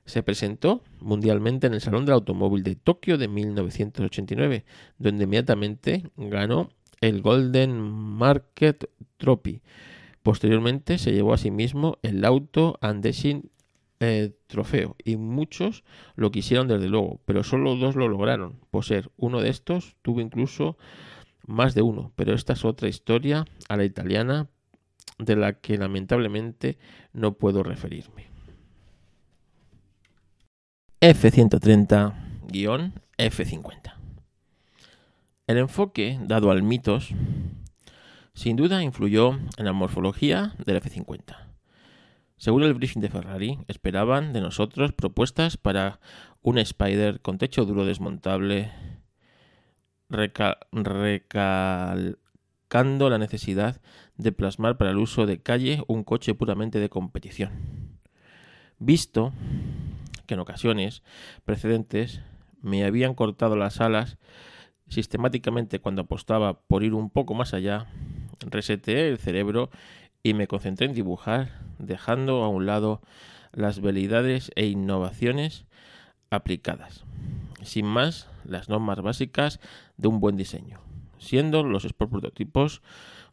se presentó mundialmente en el Salón del Automóvil de Tokio de 1989, donde inmediatamente ganó el Golden Market Trophy. Posteriormente se llevó a sí mismo el Auto Andesin eh, trofeo y muchos lo quisieron desde luego, pero solo dos lo lograron. Por ser uno de estos tuvo incluso más de uno, pero esta es otra historia a la italiana de la que lamentablemente no puedo referirme. F130-F50. El enfoque dado al mitos sin duda influyó en la morfología del F50. Según el briefing de Ferrari, esperaban de nosotros propuestas para un Spider con techo duro desmontable, recalcando la necesidad de plasmar para el uso de calle un coche puramente de competición. Visto que en ocasiones precedentes me habían cortado las alas sistemáticamente cuando apostaba por ir un poco más allá, reseteé el cerebro y me concentré en dibujar, dejando a un lado las velidades e innovaciones aplicadas. Sin más, las normas básicas de un buen diseño, siendo los Sport prototipos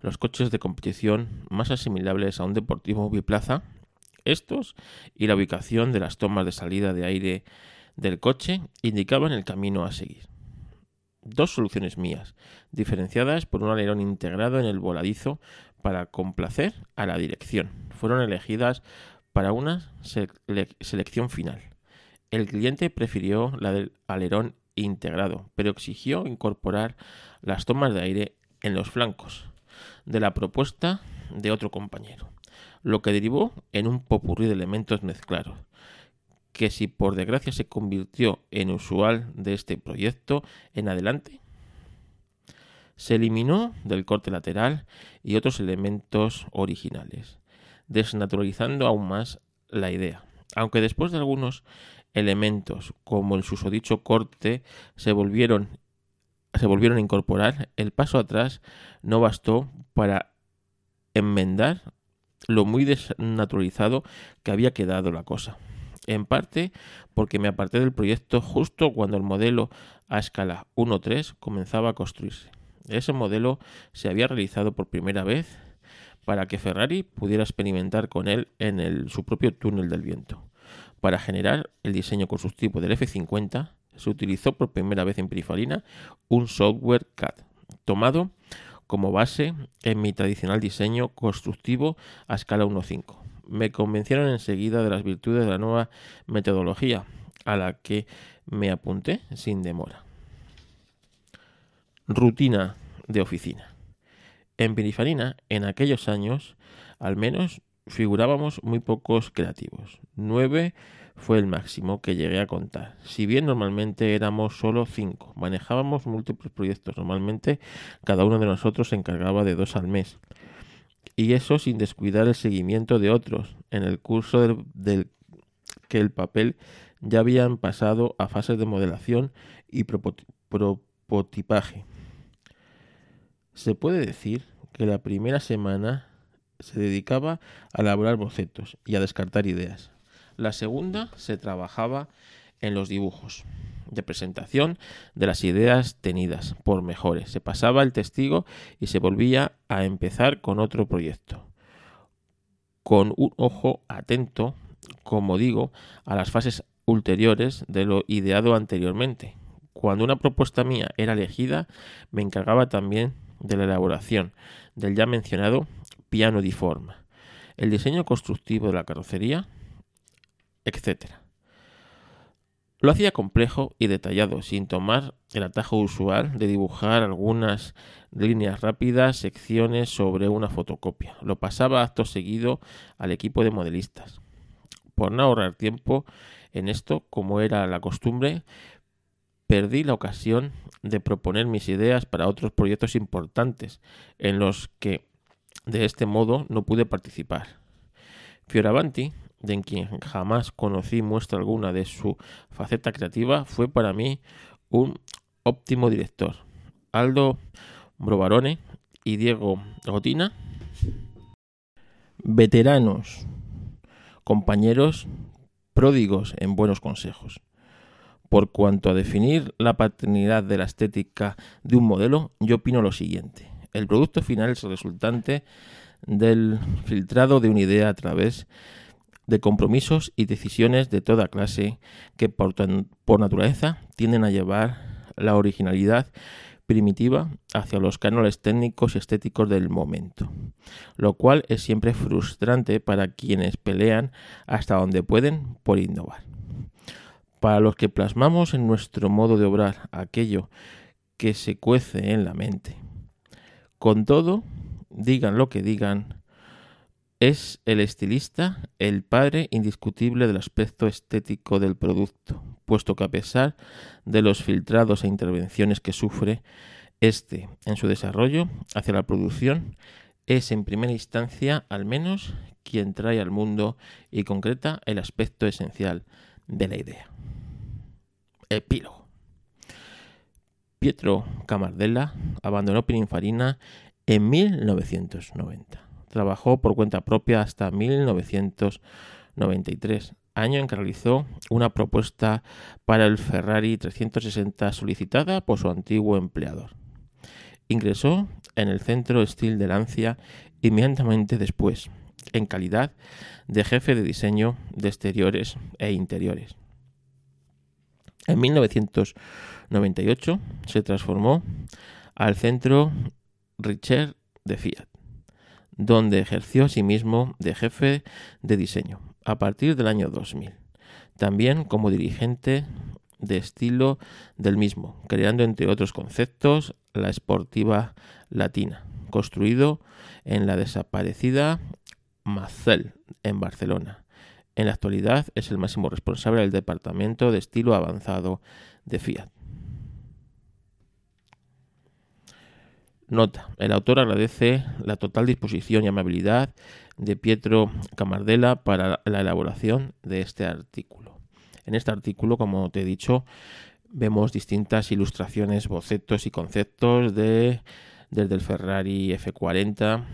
los coches de competición más asimilables a un deportivo biplaza estos y la ubicación de las tomas de salida de aire del coche indicaban el camino a seguir. Dos soluciones mías, diferenciadas por un alerón integrado en el voladizo para complacer a la dirección, fueron elegidas para una selección final. El cliente prefirió la del alerón integrado, pero exigió incorporar las tomas de aire en los flancos de la propuesta de otro compañero, lo que derivó en un popurrí de elementos mezclados, que si por desgracia se convirtió en usual de este proyecto en adelante, se eliminó del corte lateral y otros elementos originales, desnaturalizando aún más la idea. Aunque después de algunos elementos, como el susodicho corte, se volvieron, se volvieron a incorporar, el paso atrás no bastó para enmendar lo muy desnaturalizado que había quedado la cosa. En parte porque me aparté del proyecto justo cuando el modelo a escala 1.3 comenzaba a construirse. Ese modelo se había realizado por primera vez para que Ferrari pudiera experimentar con él en su propio túnel del viento. Para generar el diseño constructivo del F50 se utilizó por primera vez en Pininfarina un software CAD, tomado como base en mi tradicional diseño constructivo a escala 1.5. Me convencieron enseguida de las virtudes de la nueva metodología, a la que me apunté sin demora. Rutina de oficina. En Pininfarina, en aquellos años, al menos figurábamos muy pocos creativos. Nueve fue el máximo que llegué a contar. Si bien normalmente éramos solo cinco, manejábamos múltiples proyectos. Normalmente cada uno de nosotros se encargaba de dos al mes. Y eso sin descuidar el seguimiento de otros. En el curso del, que el papel ya habían pasado a fases de modelación y prototipaje. Se puede decir que la primera semana se dedicaba a elaborar bocetos y a descartar ideas. La segunda se trabajaba en los dibujos de presentación de las ideas tenidas por mejores. Se pasaba el testigo y se volvía a empezar con otro proyecto. Con un ojo atento, como digo, a las fases ulteriores de lo ideado anteriormente. Cuando una propuesta mía era elegida, me encargaba también de la elaboración del ya mencionado piano di forma, el diseño constructivo de la carrocería, etc. Lo hacía complejo y detallado, sin tomar el atajo usual de dibujar algunas líneas rápidas, secciones sobre una fotocopia. Lo pasaba acto seguido al equipo de modelistas. Por no ahorrar tiempo en esto, como era la costumbre, perdí la ocasión de proponer mis ideas para otros proyectos importantes en los que de este modo no pude participar. Fioravanti, de quien jamás conocí muestra alguna de su faceta creativa, fue para mí un óptimo director. Aldo Brovarone y Diego Gotina, veteranos, compañeros pródigos en buenos consejos. Por cuanto a definir la paternidad de la estética de un modelo, yo opino lo siguiente. El producto final es el resultante del filtrado de una idea a través de compromisos y decisiones de toda clase que por, por naturaleza tienden a llevar la originalidad primitiva hacia los cánones técnicos y estéticos del momento, lo cual es siempre frustrante para quienes pelean hasta donde pueden por innovar. Para los que plasmamos en nuestro modo de obrar aquello que se cuece en la mente. Con todo, digan lo que digan, es el estilista el padre indiscutible del aspecto estético del producto, puesto que a pesar de los filtrados e intervenciones que sufre, este en su desarrollo hacia la producción es en primera instancia al menos quien trae al mundo y concreta el aspecto esencial de la idea. Epílogo. Pietro Camardella abandonó Pininfarina en 1990. Trabajó por cuenta propia hasta 1993, año en que realizó una propuesta para el Ferrari 360 solicitada por su antiguo empleador. Ingresó en el centro Steel de Lancia inmediatamente después, en calidad de jefe de diseño de exteriores e interiores. En 1998 se transformó al centro Richard de Fiat, donde ejerció asimismo de jefe de diseño. a partir del año 2000, también como dirigente de estilo del mismo, creando entre otros conceptos la esportiva latina, construido en la desaparecida Macel, en Barcelona. En la actualidad es el máximo responsable del departamento de estilo avanzado de Fiat. Nota, el autor agradece la total disposición y amabilidad de Pietro Camardella para la elaboración de este artículo. En este artículo, como te he dicho, vemos distintas ilustraciones, bocetos y conceptos de desde el Ferrari F40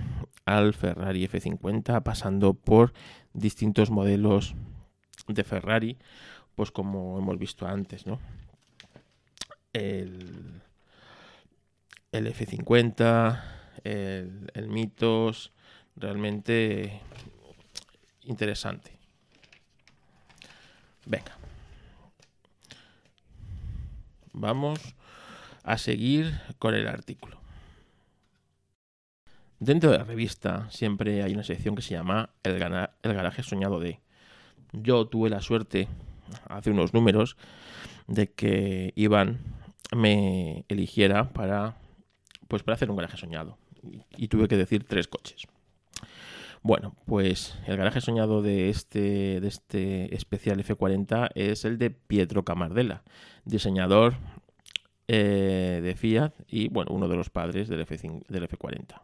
al Ferrari F50, pasando por distintos modelos de Ferrari, pues como hemos visto antes, ¿no? El, el F50, el, el Mitos, realmente interesante. Venga. Vamos a seguir con el artículo. Dentro de la revista siempre hay una sección que se llama El, garaje soñado de. Yo tuve la suerte, hace unos números, de que Iván me eligiera para pues para hacer un garaje soñado. Y, tuve que decir tres coches. Bueno, pues el garaje soñado de este, de este especial F40 es el de Pietro Camardella, diseñador eh, de Fiat y bueno, uno de los padres del, F, del F40.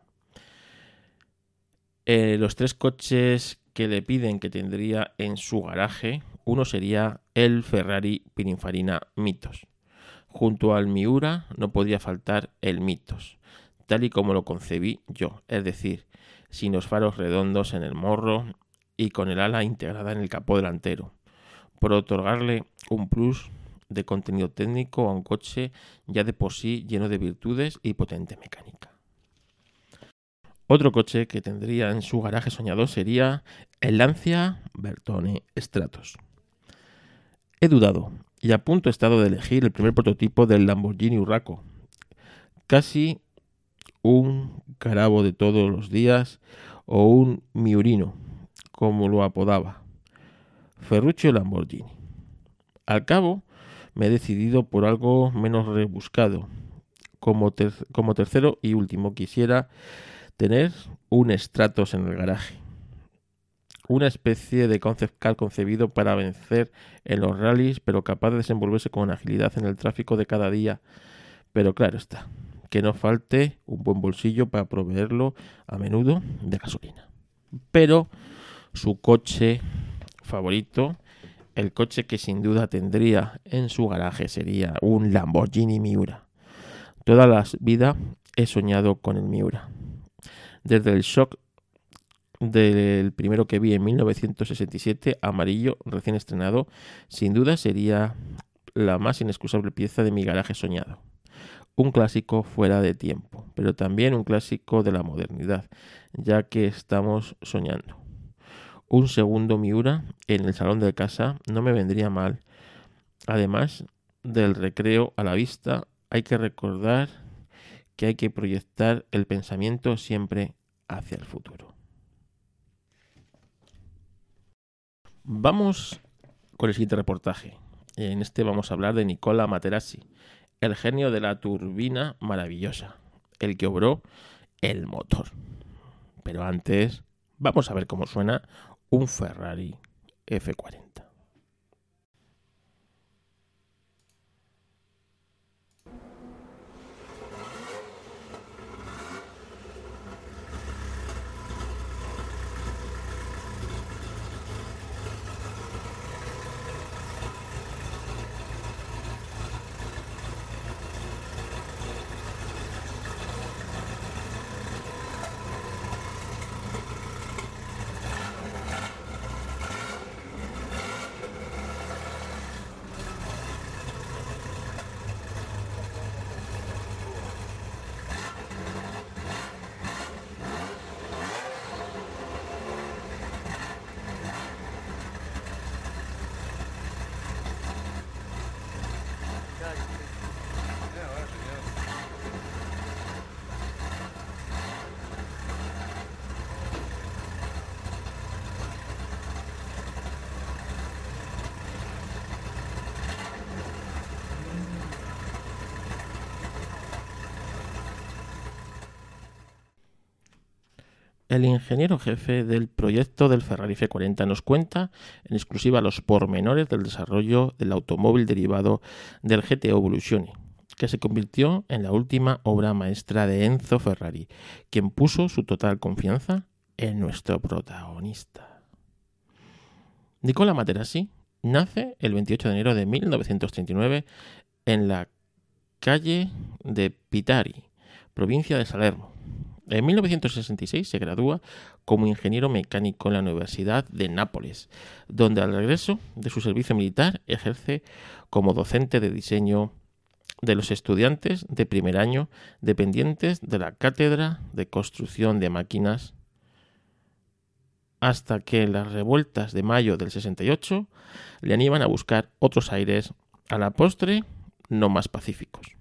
Eh, los tres coches que le piden que tendría en su garaje, uno sería el Ferrari Pininfarina Mitos. Junto al Miura no podía faltar el Mitos, tal y como lo concebí yo, es decir, sin los faros redondos en el morro y con el ala integrada en el capó delantero, por otorgarle un plus de contenido técnico a un coche ya de por sí lleno de virtudes y potente mecánica. Otro coche que tendría en su garaje soñado sería el Lancia Bertone Stratos. He dudado y a punto he estado de elegir el primer prototipo del Lamborghini Urraco. Casi un carabo de todos los días o un miurino, como lo apodaba. Ferruccio Lamborghini. Al cabo, me he decidido por algo menos rebuscado. Como, como tercero y último, quisiera tener un Stratos en el garaje una especie de concept car concebido para vencer en los rallies, pero capaz de desenvolverse con agilidad en el tráfico de cada día. Pero claro está, que no falte un buen bolsillo para proveerlo a menudo de gasolina. Pero su coche favorito, el coche que sin duda tendría en su garaje sería un Lamborghini Miura. Toda la vida he soñado con el Miura. Desde el shock del primero que vi en 1967, amarillo, recién estrenado, sin duda sería la más inexcusable pieza de mi garaje soñado. Un clásico fuera de tiempo, pero también un clásico de la modernidad, ya que estamos soñando. Un segundo Miura en el salón de casa no me vendría mal. Además del recreo a la vista, hay que recordar que hay que proyectar el pensamiento siempre hacia el futuro. Vamos con el siguiente reportaje. En este vamos a hablar de Nicola Materassi, el genio de la turbina maravillosa, el que obró el motor. Pero antes, vamos a ver cómo suena un Ferrari F40. El ingeniero jefe del proyecto del Ferrari F40 nos cuenta en exclusiva los pormenores del desarrollo del automóvil derivado del GTO Evolution, que se convirtió en la última obra maestra de Enzo Ferrari, quien puso su total confianza en nuestro protagonista. Nicola Materassi nace el 28 de enero de 1939 en la calle de Pitari, provincia de Salerno. En 1966 se gradúa como ingeniero mecánico en la Universidad de Nápoles, donde al regreso de su servicio militar ejerce como docente de diseño de los estudiantes de primer año dependientes de la Cátedra de Construcción de Máquinas hasta que las revueltas de mayo del 68 le animan a buscar otros aires a la postre no más pacíficos.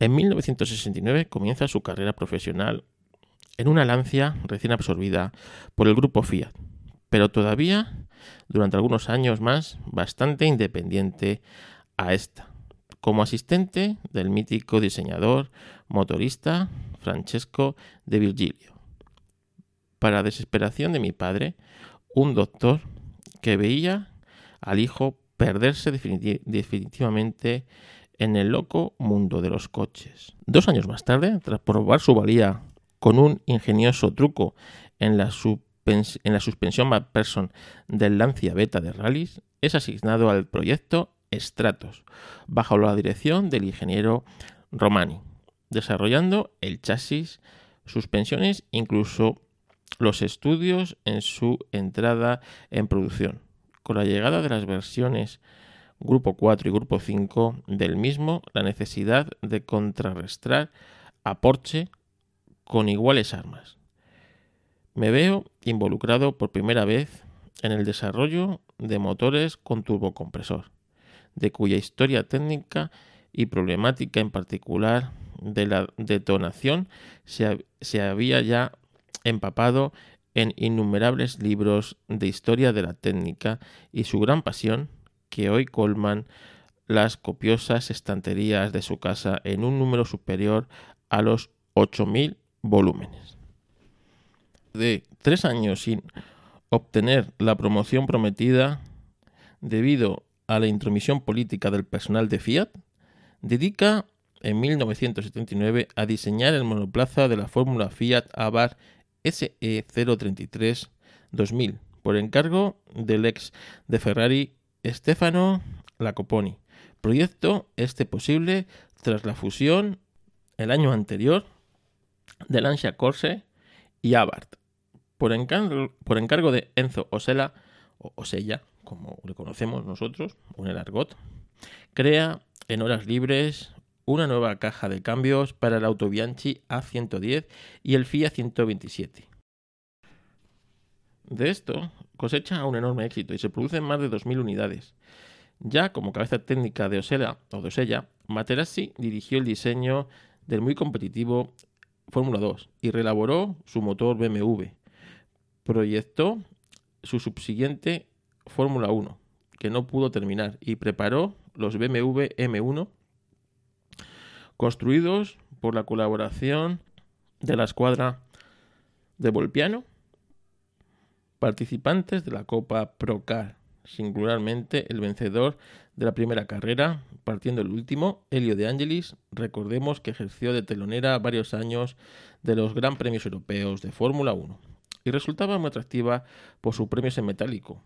En 1969 comienza su carrera profesional en una Lancia recién absorbida por el grupo Fiat, pero todavía durante algunos años más bastante independiente a esta, como asistente del mítico diseñador motorista Francesco de Virgilio. Para desesperación de mi padre, un doctor que veía al hijo perderse definitivamente en el loco mundo de los coches. Dos años más tarde, tras probar su valía con un ingenioso truco en la, en la suspensión McPherson del Lancia Beta de rallies, es asignado al proyecto Stratos, bajo la dirección del ingeniero Romani, desarrollando el chasis, suspensiones, incluso los estudios en su entrada en producción. Con la llegada de las versiones grupo 4 y grupo 5 del mismo la necesidad de contrarrestar a Porsche con iguales armas. Me veo involucrado por primera vez en el desarrollo de motores con turbocompresor, de cuya historia técnica y problemática en particular de la detonación se, se había ya empapado en innumerables libros de historia de la técnica y su gran pasión que hoy colman las copiosas estanterías de su casa en un número superior a los 8.000 volúmenes. De tres años sin obtener la promoción prometida debido a la intromisión política del personal de Fiat, dedica en 1979 a diseñar el monoplaza de la fórmula Fiat Abarth SE033 2000 por encargo del ex de Ferrari Stefano Lacoponi. Proyecto este posible tras la fusión el año anterior de Lancia Corse y Abarth. Por encargo, de Enzo Osella, o Osella, como le conocemos nosotros, en el argot, crea en horas libres una nueva caja de cambios para el Autobianchi A110 y el Fiat 127. De esto cosecha un enorme éxito y se producen más de 2.000 unidades. Ya como cabeza técnica de Osella o de Osella, Materassi dirigió el diseño del muy competitivo Fórmula 2 y relaboró su motor BMW. Proyectó su subsiguiente Fórmula 1, que no pudo terminar, y preparó los BMW M1, construidos por la colaboración de la escuadra de Volpiano participantes de la Copa Procar, singularmente el vencedor de la primera carrera, partiendo el último, Helio de Angelis, recordemos que ejerció de telonera varios años de los Gran Premios Europeos de Fórmula 1 y resultaba muy atractiva por su premio en metálico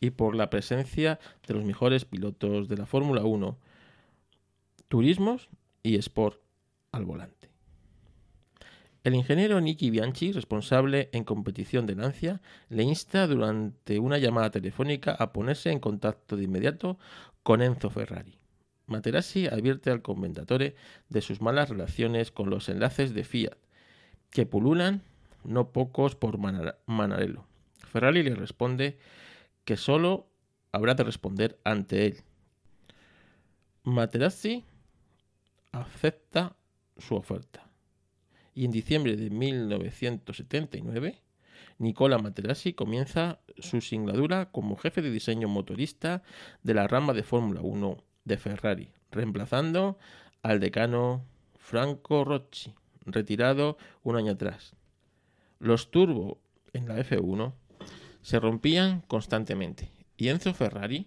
y por la presencia de los mejores pilotos de la Fórmula 1, turismos y sport al volante. El ingeniero Nicky Bianchi, responsable en competición de Lancia, le insta durante una llamada telefónica a ponerse en contacto de inmediato con Enzo Ferrari. Materassi advierte al commendatore de sus malas relaciones con los enlaces de Fiat, que pululan no pocos por Manarello. Ferrari le responde que solo habrá de responder ante él. Materassi acepta su oferta y en diciembre de 1979 Nicola Materassi comienza su singladura como jefe de diseño motorista de la rama de Fórmula 1 de Ferrari, reemplazando al decano Franco Rocci, retirado un año atrás. Los turbo en la F1 se rompían constantemente y Enzo Ferrari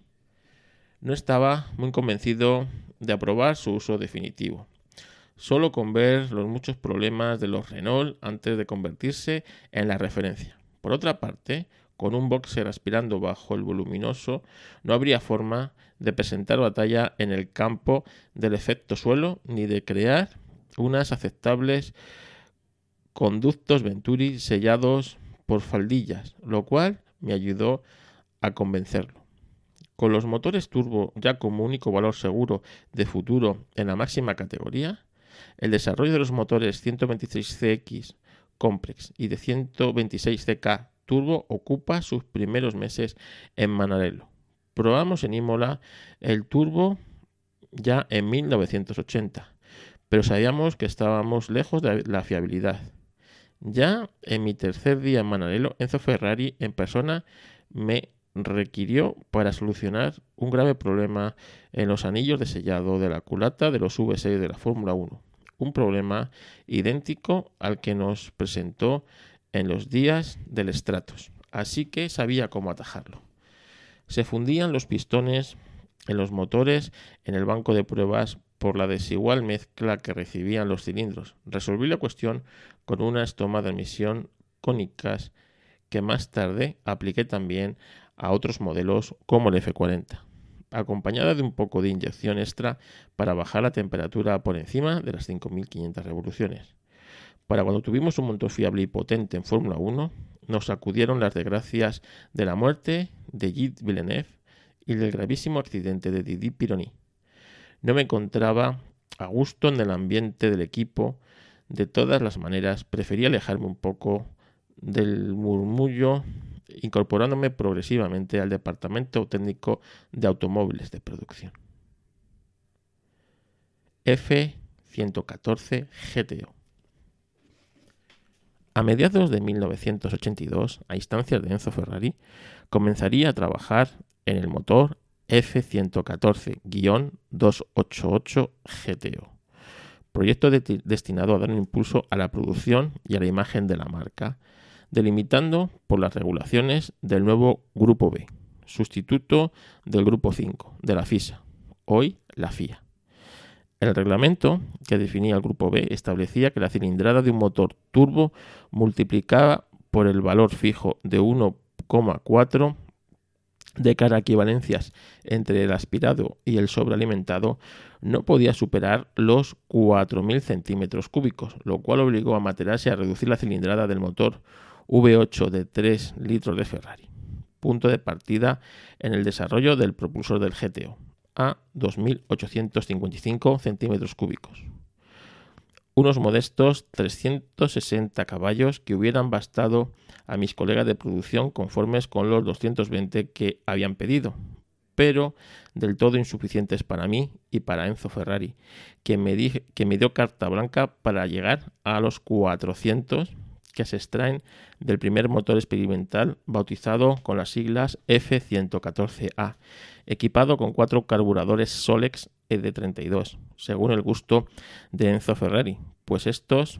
no estaba muy convencido de aprobar su uso definitivo. Solo con ver los muchos problemas de los Renault antes de convertirse en la referencia. Por otra parte, con un boxer aspirando bajo el voluminoso, no habría forma de presentar batalla en el campo del efecto suelo ni de crear unas aceptables conductos Venturi sellados por faldillas, lo cual me ayudó a convencerlo. Con los motores turbo ya como único valor seguro de futuro en la máxima categoría, el desarrollo de los motores 126CX Complex y de 126CK Turbo ocupa sus primeros meses en Manarello. Probamos en Imola el turbo ya en 1980, pero sabíamos que estábamos lejos de la fiabilidad. Ya en mi tercer día en Manarello, Enzo Ferrari en persona me requirió para solucionar un grave problema en los anillos de sellado de la culata de los V6 de la Fórmula 1. Un problema idéntico al que nos presentó en los días del Stratos. Así que sabía cómo atajarlo. Se fundían los pistones en los motores en el banco de pruebas por la desigual mezcla que recibían los cilindros. Resolví la cuestión con una estoma de admisión cónicas que más tarde apliqué también a otros modelos como el F40, acompañada de un poco de inyección extra para bajar la temperatura por encima de las 5500 revoluciones. Para cuando tuvimos un motor fiable y potente en Fórmula 1, nos sacudieron las desgracias de la muerte de Gilles Villeneuve y del gravísimo accidente de Didi Pironi. No me encontraba a gusto en el ambiente del equipo. De todas las maneras, prefería alejarme un poco del murmullo, incorporándome progresivamente al departamento técnico de automóviles de producción. F-114 GTO. A mediados de 1982, a instancias de Enzo Ferrari, comenzaría a trabajar en el motor F114-288 GTO, proyecto destinado a dar un impulso a la producción y a la imagen de la marca, delimitando por las regulaciones del nuevo Grupo B, sustituto del Grupo 5, de la FISA, hoy la FIA. El reglamento que definía el grupo B establecía que la cilindrada de un motor turbo multiplicada por el valor fijo de 1,4 de cara a equivalencias entre el aspirado y el sobrealimentado no podía superar los 4.000 centímetros cúbicos, lo cual obligó a Materassi a reducir la cilindrada del motor V8 de 3 litros de Ferrari, punto de partida en el desarrollo del propulsor del GTO, a 2.855 centímetros cúbicos. Unos modestos 360 caballos que hubieran bastado a mis colegas de producción conformes con los 220 que habían pedido, pero del todo insuficientes para mí y para Enzo Ferrari, que me, que me dio carta blanca para llegar a los 400 que se extraen del primer motor experimental bautizado con las siglas F114A, equipado con cuatro carburadores Solex ED32, según el gusto de Enzo Ferrari, pues estos,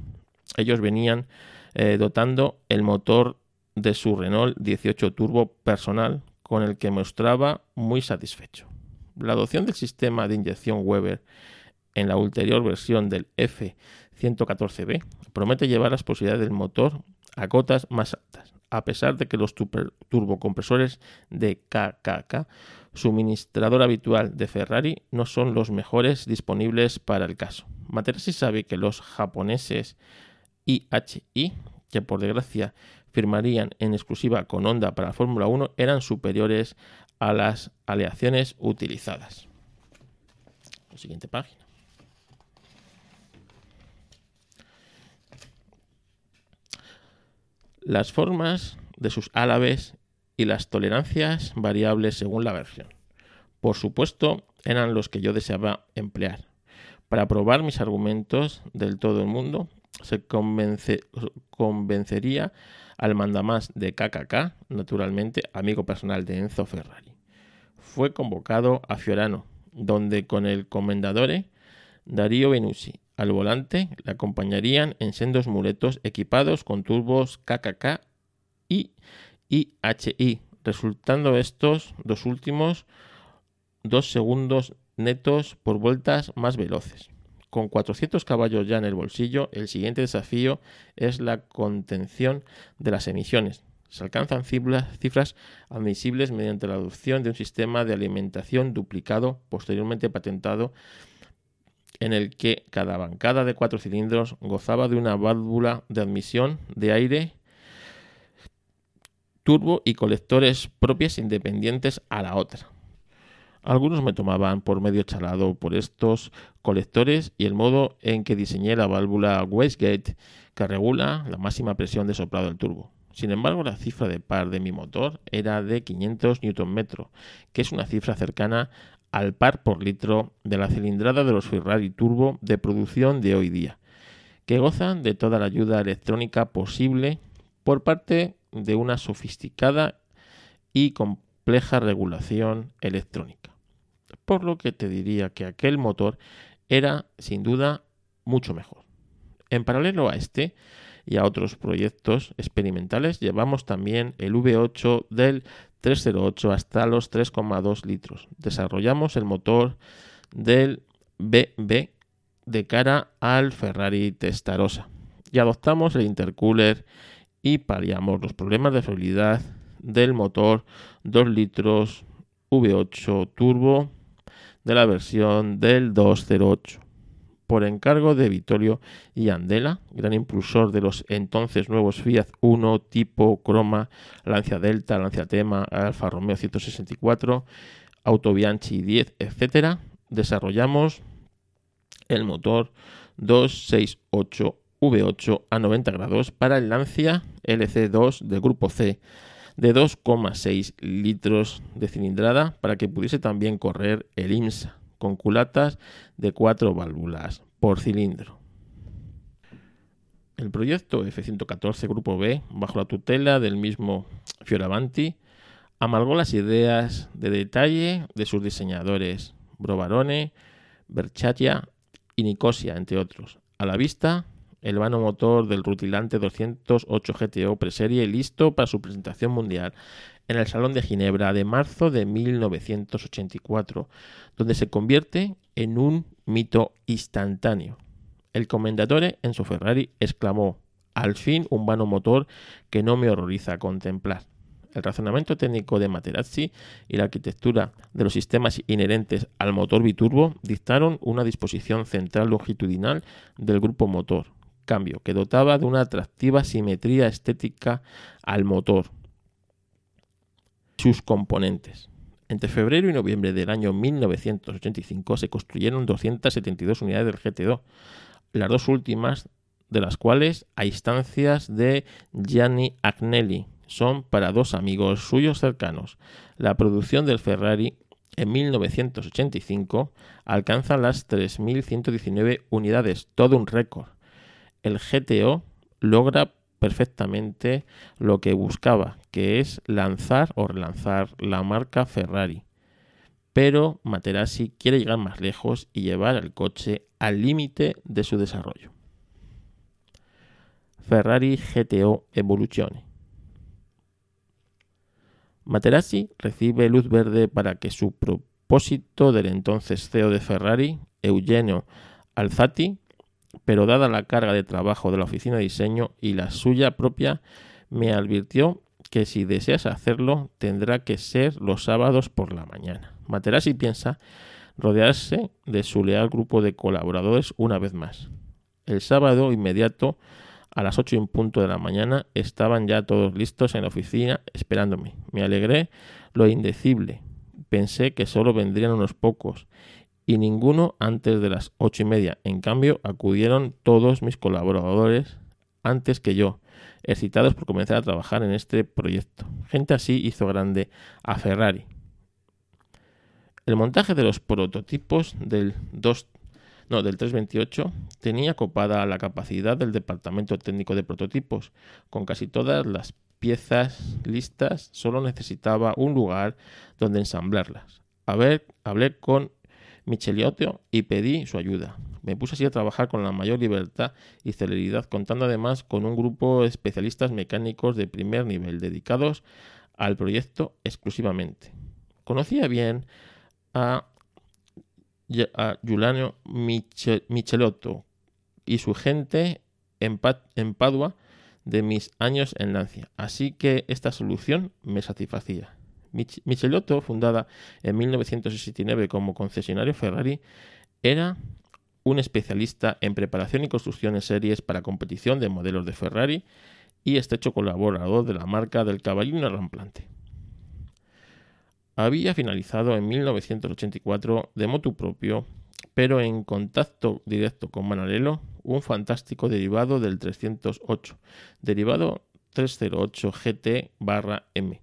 ellos venían eh, dotando el motor de su Renault 18 Turbo personal, con el que mostraba muy satisfecho. La adopción del sistema de inyección Weber en la ulterior versión del F114B promete llevar las posibilidades del motor a cotas más altas, a pesar de que los turbocompresores de KKK, suministrador habitual de Ferrari, no son los mejores disponibles para el caso. Materassi sabe que los japoneses IHI, que por desgracia firmarían en exclusiva con Honda para la Fórmula 1, eran superiores a las aleaciones utilizadas. siguiente página. Las formas de sus álabes y las tolerancias variables según la versión. Por supuesto, eran los que yo deseaba emplear. Para probar mis argumentos del todo el mundo, se convencería al mandamás de KKK, naturalmente amigo personal de Enzo Ferrari. Fue convocado a Fiorano, donde con el comendadore Darío Venusi Al volante le acompañarían en sendos muletos equipados con turbos KKK y IHI, resultando estos dos últimos dos segundos netos por vueltas más veloces. Con 400 caballos ya en el bolsillo, el siguiente desafío es la contención de las emisiones. Se alcanzan cifras admisibles mediante la adopción de un sistema de alimentación duplicado, posteriormente patentado, en el que cada bancada de cuatro cilindros gozaba de una válvula de admisión de aire turbo y colectores propias independientes a la otra. Algunos me tomaban por medio chalado por estos colectores y el modo en que diseñé la válvula wastegate que regula la máxima presión de soplado del turbo. Sin embargo, la cifra de par de mi motor era de 500 Nm, que es una cifra cercana al par por litro de la cilindrada de los Ferrari Turbo de producción de hoy día, que gozan de toda la ayuda electrónica posible por parte de una sofisticada y compleja regulación electrónica por lo que te diría que aquel motor era sin duda mucho mejor. En paralelo a este y a otros proyectos experimentales, llevamos también el V8 del 308 hasta los 3,2 litros. Desarrollamos el motor del BB de cara al Ferrari Testarossa y adoptamos el intercooler y paliamos los problemas de fiabilidad del motor 2 litros V8 turbo de la versión del 208. Por encargo de Vittorio Andela, gran impulsor de los entonces nuevos Fiat 1 tipo Croma, Lancia Delta, Lancia Tema, Alfa Romeo 164, Auto Bianchi 10, etc., desarrollamos el motor 268 V8 a 90 grados para el Lancia LC2 del grupo C de 2,6 litros de cilindrada para que pudiese también correr el IMSA con culatas de 4 válvulas por cilindro. El proyecto F-114 Grupo B, bajo la tutela del mismo Fioravanti, amalgó las ideas de detalle de sus diseñadores Brovarone, Berchatia y Nicosia, entre otros. A la vista, el vano motor del rutilante 208 GTO preserie listo para su presentación mundial en el Salón de Ginebra de marzo de 1984, donde se convierte en un mito instantáneo. El comendatore en su Ferrari exclamó, al fin un vano motor que no me horroriza contemplar. El razonamiento técnico de Materazzi y la arquitectura de los sistemas inherentes al motor biturbo dictaron una disposición central longitudinal del grupo motor, cambio que dotaba de una atractiva simetría estética al motor, sus componentes. Entre febrero y noviembre del año 1985 se construyeron 272 unidades del GT2, las dos últimas de las cuales, a instancias de Gianni Agnelli, son para dos amigos suyos cercanos. La producción del Ferrari en 1985 alcanza las 3.119 unidades, todo un récord el GTO logra perfectamente lo que buscaba, que es lanzar o relanzar la marca Ferrari. Pero Materassi quiere llegar más lejos y llevar el coche al límite de su desarrollo. Ferrari GTO Evoluzione. Materassi recibe luz verde para que su propósito del entonces CEO de Ferrari, Eugenio Alzati, pero dada la carga de trabajo de la oficina de diseño y la suya propia, me advirtió que si deseas hacerlo tendrá que ser los sábados por la mañana. Materassi piensa rodearse de su leal grupo de colaboradores una vez más. El sábado inmediato, a las 8 en punto de la mañana, estaban ya todos listos en la oficina esperándome. Me alegré lo indecible. Pensé que solo vendrían unos pocos y ninguno antes de las ocho y media. En cambio, acudieron todos mis colaboradores antes que yo, excitados por comenzar a trabajar en este proyecto. Gente así hizo grande a Ferrari. El montaje de los prototipos del 2 no, del 328 tenía copada la capacidad del departamento técnico de prototipos. Con casi todas las piezas listas, solo necesitaba un lugar donde ensamblarlas. A ver, hablé con Micheliotto y pedí su ayuda. Me puse así a trabajar con la mayor libertad y celeridad, contando además con un grupo de especialistas mecánicos de primer nivel dedicados al proyecto exclusivamente. Conocía bien a, Giuliano Michelotto y su gente en, en Padua de mis años en Lancia, así que esta solución me satisfacía. Michelotto, fundada en 1969 como concesionario Ferrari, era un especialista en preparación y construcción en series para competición de modelos de Ferrari y estrecho colaborador de la marca del caballino ramplante. Había finalizado en 1984 de motu propio, pero en contacto directo con Manarello, un fantástico derivado del 308, derivado 308 GT barra M,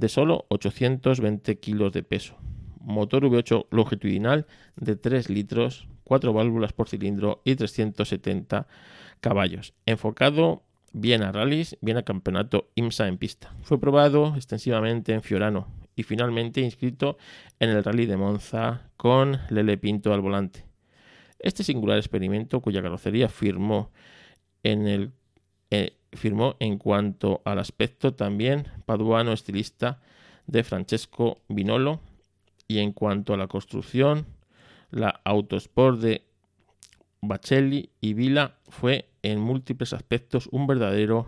de solo 820 kilos de peso. Motor V8 longitudinal de 3 litros, 4 válvulas por cilindro y 370 caballos. Enfocado bien a rallies, bien a campeonato IMSA en pista. Fue probado extensivamente en Fiorano y finalmente inscrito en el Rally de Monza con Lele Pinto al volante. Este singular experimento, cuya carrocería firmó en el eh, firmó en cuanto al aspecto también paduano estilista de Francesco Vinolo y en cuanto a la construcción, la Autosport de Bacelli y Vila fue en múltiples aspectos un verdadero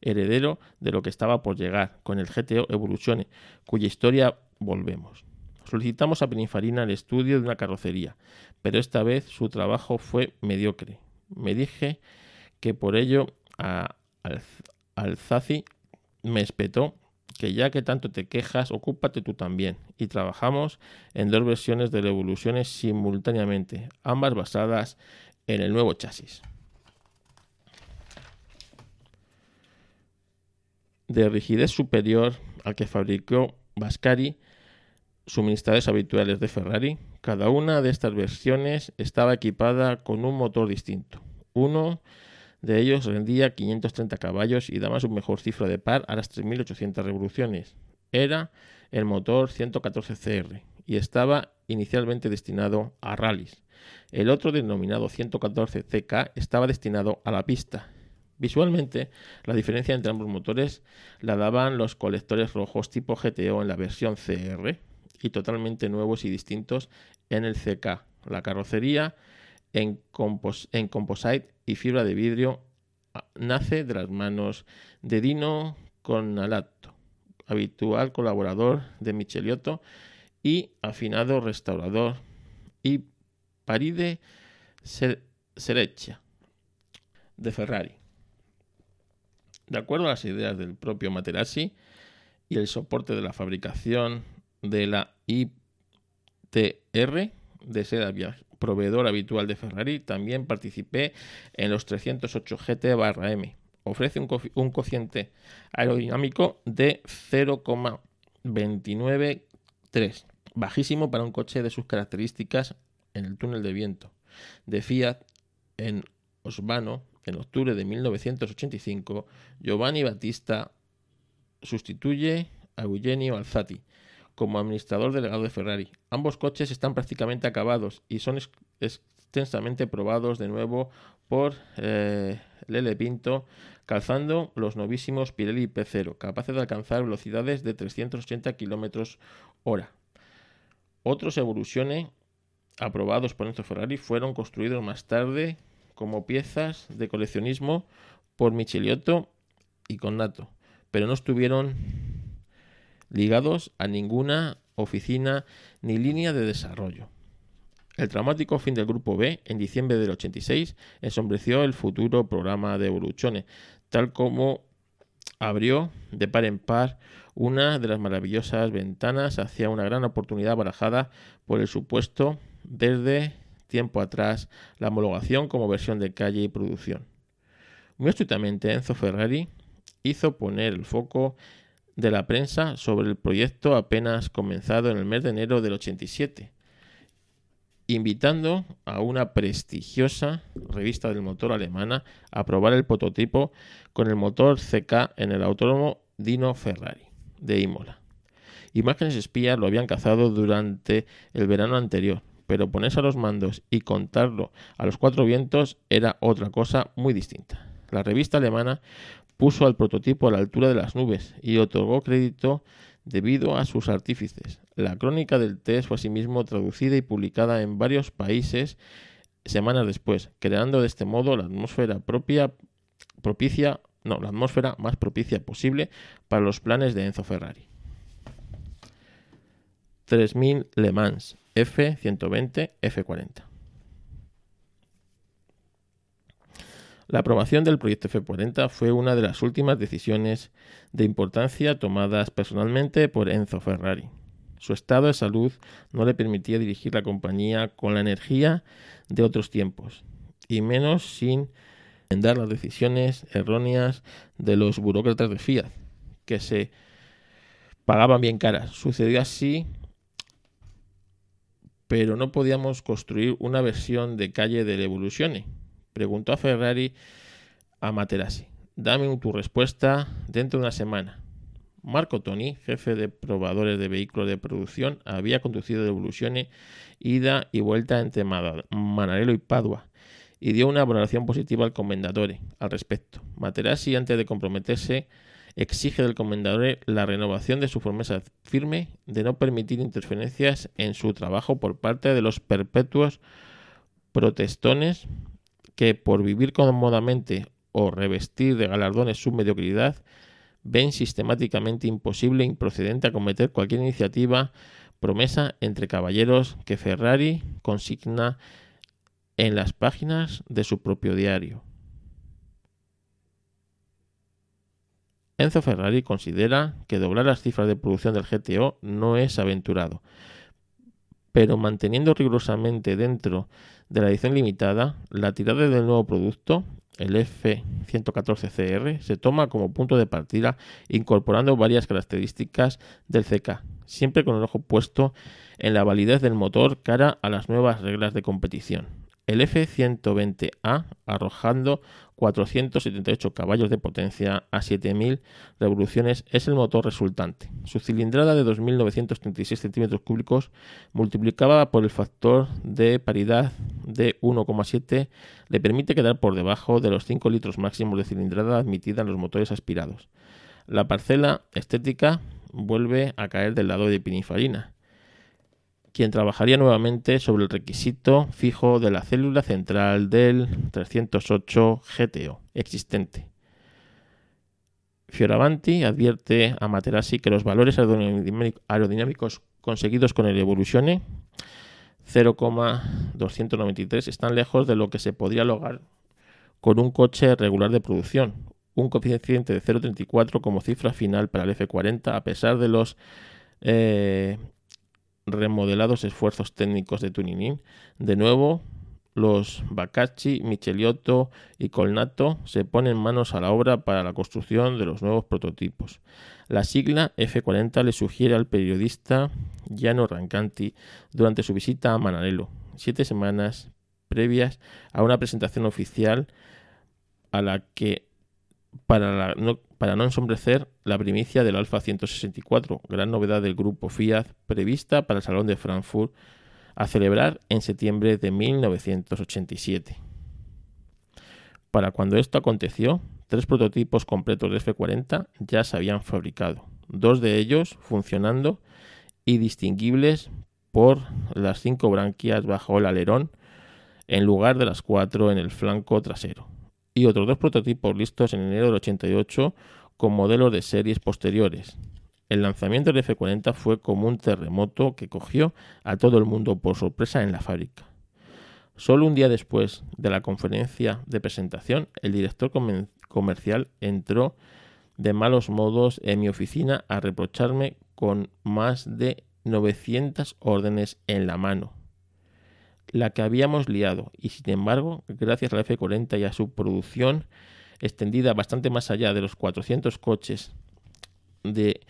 heredero de lo que estaba por llegar con el GTO Evoluzione, cuya historia volvemos. Solicitamos a Pininfarina el estudio de una carrocería, pero esta vez su trabajo fue mediocre. Me dije que por ello a Alzazi me espetó que ya que tanto te quejas, ocúpate tú también. Y trabajamos en dos versiones de revoluciones simultáneamente, ambas basadas en el nuevo chasis. De rigidez superior al que fabricó Vascari, suministradores habituales de Ferrari, cada una de estas versiones estaba equipada con un motor distinto. Uno de ellos rendía 530 caballos y daba su mejor cifra de par a las 3.800 revoluciones. Era el motor 114CR y estaba inicialmente destinado a rallies. El otro, denominado 114CK, estaba destinado a la pista. Visualmente, la diferencia entre ambos motores la daban los colectores rojos tipo GTO en la versión CR y totalmente nuevos y distintos en el CK. La carrocería en, composite y fibra de vidrio ah, nace de las manos de Dino Conalato, habitual colaborador de Micheliotto y afinado restaurador, y Paride Sereccia de Ferrari. De acuerdo a las ideas del propio Materassi y el soporte de la fabricación de la ITR de seda proveedor habitual de Ferrari, también participé en los 308 GT barra M. Ofrece un, cociente aerodinámico de 0,293, bajísimo para un coche de sus características en el túnel de viento. De Fiat, en Osvano, en octubre de 1985, Giovanni Battista sustituye a Eugenio Alzati como administrador delegado de Ferrari. Ambos coches están prácticamente acabados y son extensamente probados de nuevo por eh, Lele Pinto, calzando los novísimos Pirelli P0, capaces de alcanzar velocidades de 380 km hora. Otros Evoluzione aprobados por Enzo Ferrari fueron construidos más tarde como piezas de coleccionismo por Micheliotto y Connato, pero no estuvieron ligados a ninguna oficina ni línea de desarrollo. El traumático fin del Grupo B, en diciembre del 86, ensombreció el futuro programa de Evoluzione, tal como abrió de par en par una de las maravillosas ventanas hacia una gran oportunidad barajada por el supuesto desde tiempo atrás la homologación como versión de calle y producción. Muy astutamente Enzo Ferrari hizo poner el foco de la prensa sobre el proyecto apenas comenzado en el mes de enero del 87, invitando a una prestigiosa revista del motor alemana a probar el prototipo con el motor CK en el autónomo Dino Ferrari de Imola. Imágenes espías lo habían cazado durante el verano anterior, pero ponerse a los mandos y contarlo a los cuatro vientos era otra cosa muy distinta. La revista alemana puso al prototipo a la altura de las nubes y otorgó crédito debido a sus artífices. La crónica del test fue asimismo traducida y publicada en varios países semanas después, creando de este modo la atmósfera propia, propicia, no, la atmósfera más propicia posible para los planes de Enzo Ferrari. 3000 Le Mans F120 F40. La aprobación del proyecto F40 fue una de las últimas decisiones de importancia tomadas personalmente por Enzo Ferrari. Su estado de salud no le permitía dirigir la compañía con la energía de otros tiempos, y menos sin dar las decisiones erróneas de los burócratas de Fiat, que se pagaban bien caras. Sucedió así, pero no podíamos construir una versión de calle del Evoluzione. Preguntó a Ferrari a Materassi. Dame tu respuesta dentro de una semana. Marco Toni, jefe de probadores de vehículos de producción, había conducido de Evoluzione ida y vuelta entre Manarello y Padua y dio una valoración positiva al Commendatore al respecto. Materassi, antes de comprometerse, exige del Commendatore la renovación de su promesa firme de no permitir interferencias en su trabajo por parte de los perpetuos protestones que, por vivir cómodamente o revestir de galardones su mediocridad, ven sistemáticamente imposible e improcedente acometer cualquier iniciativa promesa entre caballeros que Ferrari consigna en las páginas de su propio diario. Enzo Ferrari considera que doblar las cifras de producción del GTO no es aventurado, pero manteniendo rigurosamente dentro de la edición limitada, la tirada del nuevo producto el F114CR se toma como punto de partida incorporando varias características del CK, siempre con el ojo puesto en la validez del motor cara a las nuevas reglas de competición. El F120A arrojando 478 caballos de potencia a 7000 revoluciones es el motor resultante. Su cilindrada de 2936 centímetros cúbicos multiplicada por el factor de paridad de 1,7 le permite quedar por debajo de los 5 litros máximos de cilindrada admitida en los motores aspirados. La parcela estética vuelve a caer del lado de Pininfarina quien trabajaría nuevamente sobre el requisito fijo de la célula central del 308 GTO existente. Fioravanti advierte a Materassi que los valores aerodinámicos conseguidos con el Evoluzione 0,293 están lejos de lo que se podría lograr con un coche regular de producción, un coeficiente de 0,34 como cifra final para el F40 a pesar de los eh, remodelados esfuerzos técnicos de Tuninin, de nuevo los Bacacci, Micheliotto y Colnato se ponen manos a la obra para la construcción de los nuevos prototipos. La sigla F40 le sugiere al periodista Giano Rancanti durante su visita a Manarello, siete semanas previas a una presentación oficial a la que para, no, no ensombrecer la primicia del Alfa 164, gran novedad del grupo Fiat prevista para el Salón de Frankfurt a celebrar en septiembre de 1987. Para cuando esto aconteció, tres prototipos completos de F40 ya se habían fabricado, dos de ellos funcionando y distinguibles por las cinco branquias bajo el alerón en lugar de las cuatro en el flanco trasero y otros dos prototipos listos en enero del 88 con modelos de series posteriores. El lanzamiento del F40 fue como un terremoto que cogió a todo el mundo por sorpresa en la fábrica. Solo un día después de la conferencia de presentación, el director comercial entró de malos modos en mi oficina a reprocharme con más de 900 órdenes en la mano la que habíamos liado. Y sin embargo, gracias a la F40 y a su producción extendida bastante más allá de los 400 coches de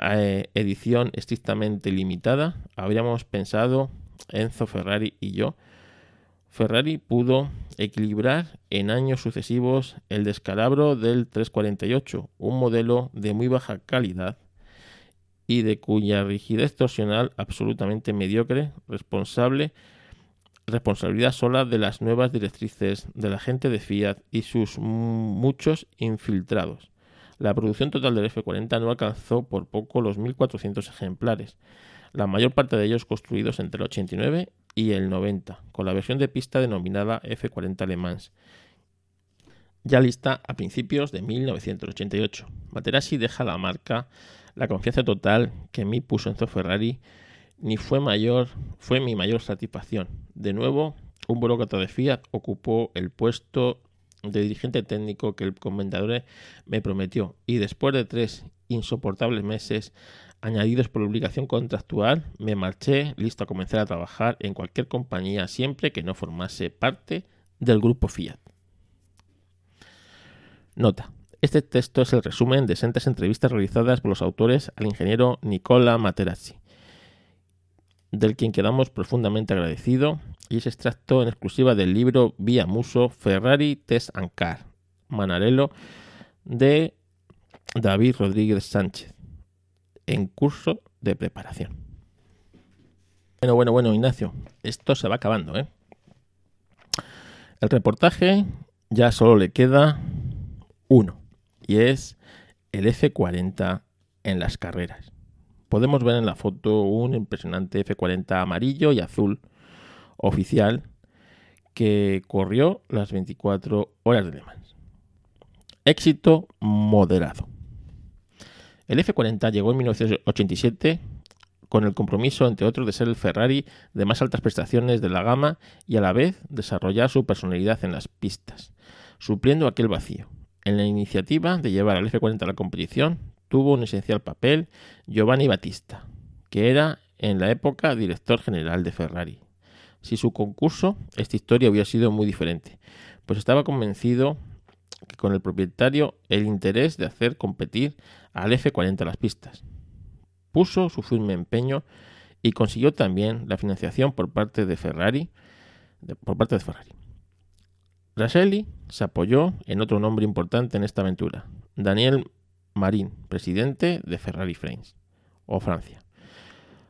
eh, edición estrictamente limitada, habríamos pensado Enzo Ferrari y yo, Ferrari pudo equilibrar en años sucesivos el descalabro del 348, un modelo de muy baja calidad y de cuya rigidez torsional absolutamente mediocre, responsable responsabilidad sola de las nuevas directrices de la gente de Fiat y sus muchos infiltrados. La producción total del F40 no alcanzó por poco los 1.400 ejemplares, la mayor parte de ellos construidos entre el 89 y el 90, con la versión de pista denominada F40 Le Mans, ya lista a principios de 1988. Materassi deja la marca la confianza total que me puso en Ferrari ni fue mayor, fue mi mayor satisfacción. De nuevo, un burócrata de Fiat ocupó el puesto de dirigente técnico que el comendador me prometió y después de tres insoportables meses añadidos por obligación contractual, me marché listo a comenzar a trabajar en cualquier compañía siempre que no formase parte del grupo Fiat. Nota. Este texto es el resumen de sentas entrevistas realizadas por los autores al ingeniero Nicola Materazzi, del quien quedamos profundamente agradecido, y es extracto en exclusiva del libro Vía Muso Ferrari Test and Car, Manarello, de David Rodríguez Sánchez, en curso de preparación. Bueno, bueno, bueno, Ignacio, esto se va acabando, ¿eh? El reportaje ya solo le queda uno, y es el F40 en las carreras. Podemos ver en la foto un impresionante F40 amarillo y azul oficial que corrió las 24 horas de Le Mans. Éxito moderado. El F40 llegó en 1987 con el compromiso, entre otros, de ser el Ferrari de más altas prestaciones de la gama y a la vez desarrollar su personalidad en las pistas, supliendo aquel vacío. En la iniciativa de llevar al F40 a la competición tuvo un esencial papel Giovanni Battista, que era en la época director general de Ferrari. Si su concurso, esta historia hubiera sido muy diferente, pues estaba convencido que con el propietario el interés de hacer competir al F40 a las pistas. Puso su firme empeño y consiguió también la financiación por parte de Ferrari, por parte de Ferrari. Raselli se apoyó en otro nombre importante en esta aventura, Daniel Marín, presidente de Ferrari France o Francia.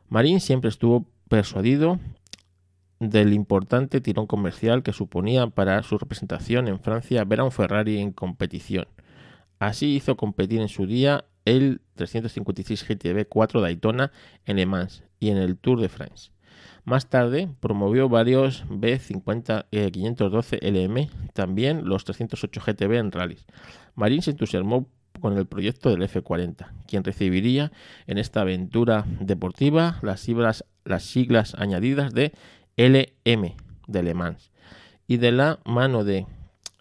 Marín siempre estuvo persuadido del importante tirón comercial que suponía para su representación en Francia ver a un Ferrari en competición. Así hizo competir en su día el 356 GTB 4 Daytona en Le Mans y en el Tour de France. Más tarde promovió varios B50 512 LM, también los 308 GTB en rallies. Marín se entusiasmó con el proyecto del F40, quien recibiría en esta aventura deportiva las siglas, las siglas añadidas de LM de Le Mans y de la mano de,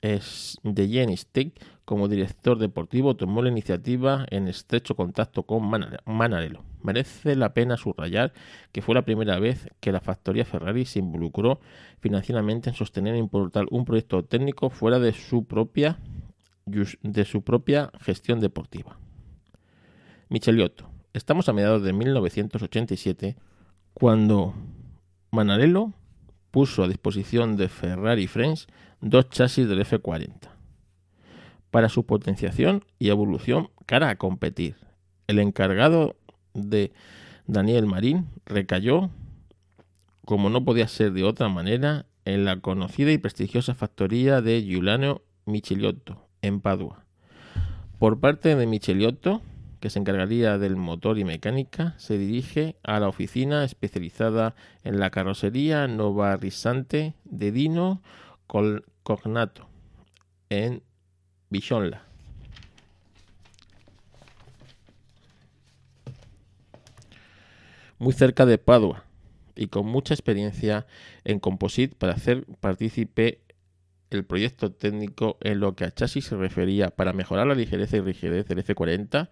de Jenny Stick como director deportivo tomó la iniciativa en estrecho contacto con Manarello. Merece la pena subrayar que fue la primera vez que la factoría Ferrari se involucró financieramente en sostener e importar un proyecto técnico fuera de su propia, de su propia gestión deportiva. Micheliotto. Estamos a mediados de 1987 cuando Manarello puso a disposición de Ferrari French dos chasis del F40 para su potenciación y evolución cara a competir. El encargado de Daniel Marín recayó, como no podía ser de otra manera, en la conocida y prestigiosa factoría de Giuliano Micheliotto, en Padua. Por parte de Micheliotto, que se encargaría del motor y mecánica, se dirige a la oficina especializada en la carrocería Nova Risante de Dino Cognato, en Bichonla. Muy cerca de Padua y con mucha experiencia en Composite para hacer partícipe el proyecto técnico en lo que a chasis se refería para mejorar la ligereza y rigidez del F40,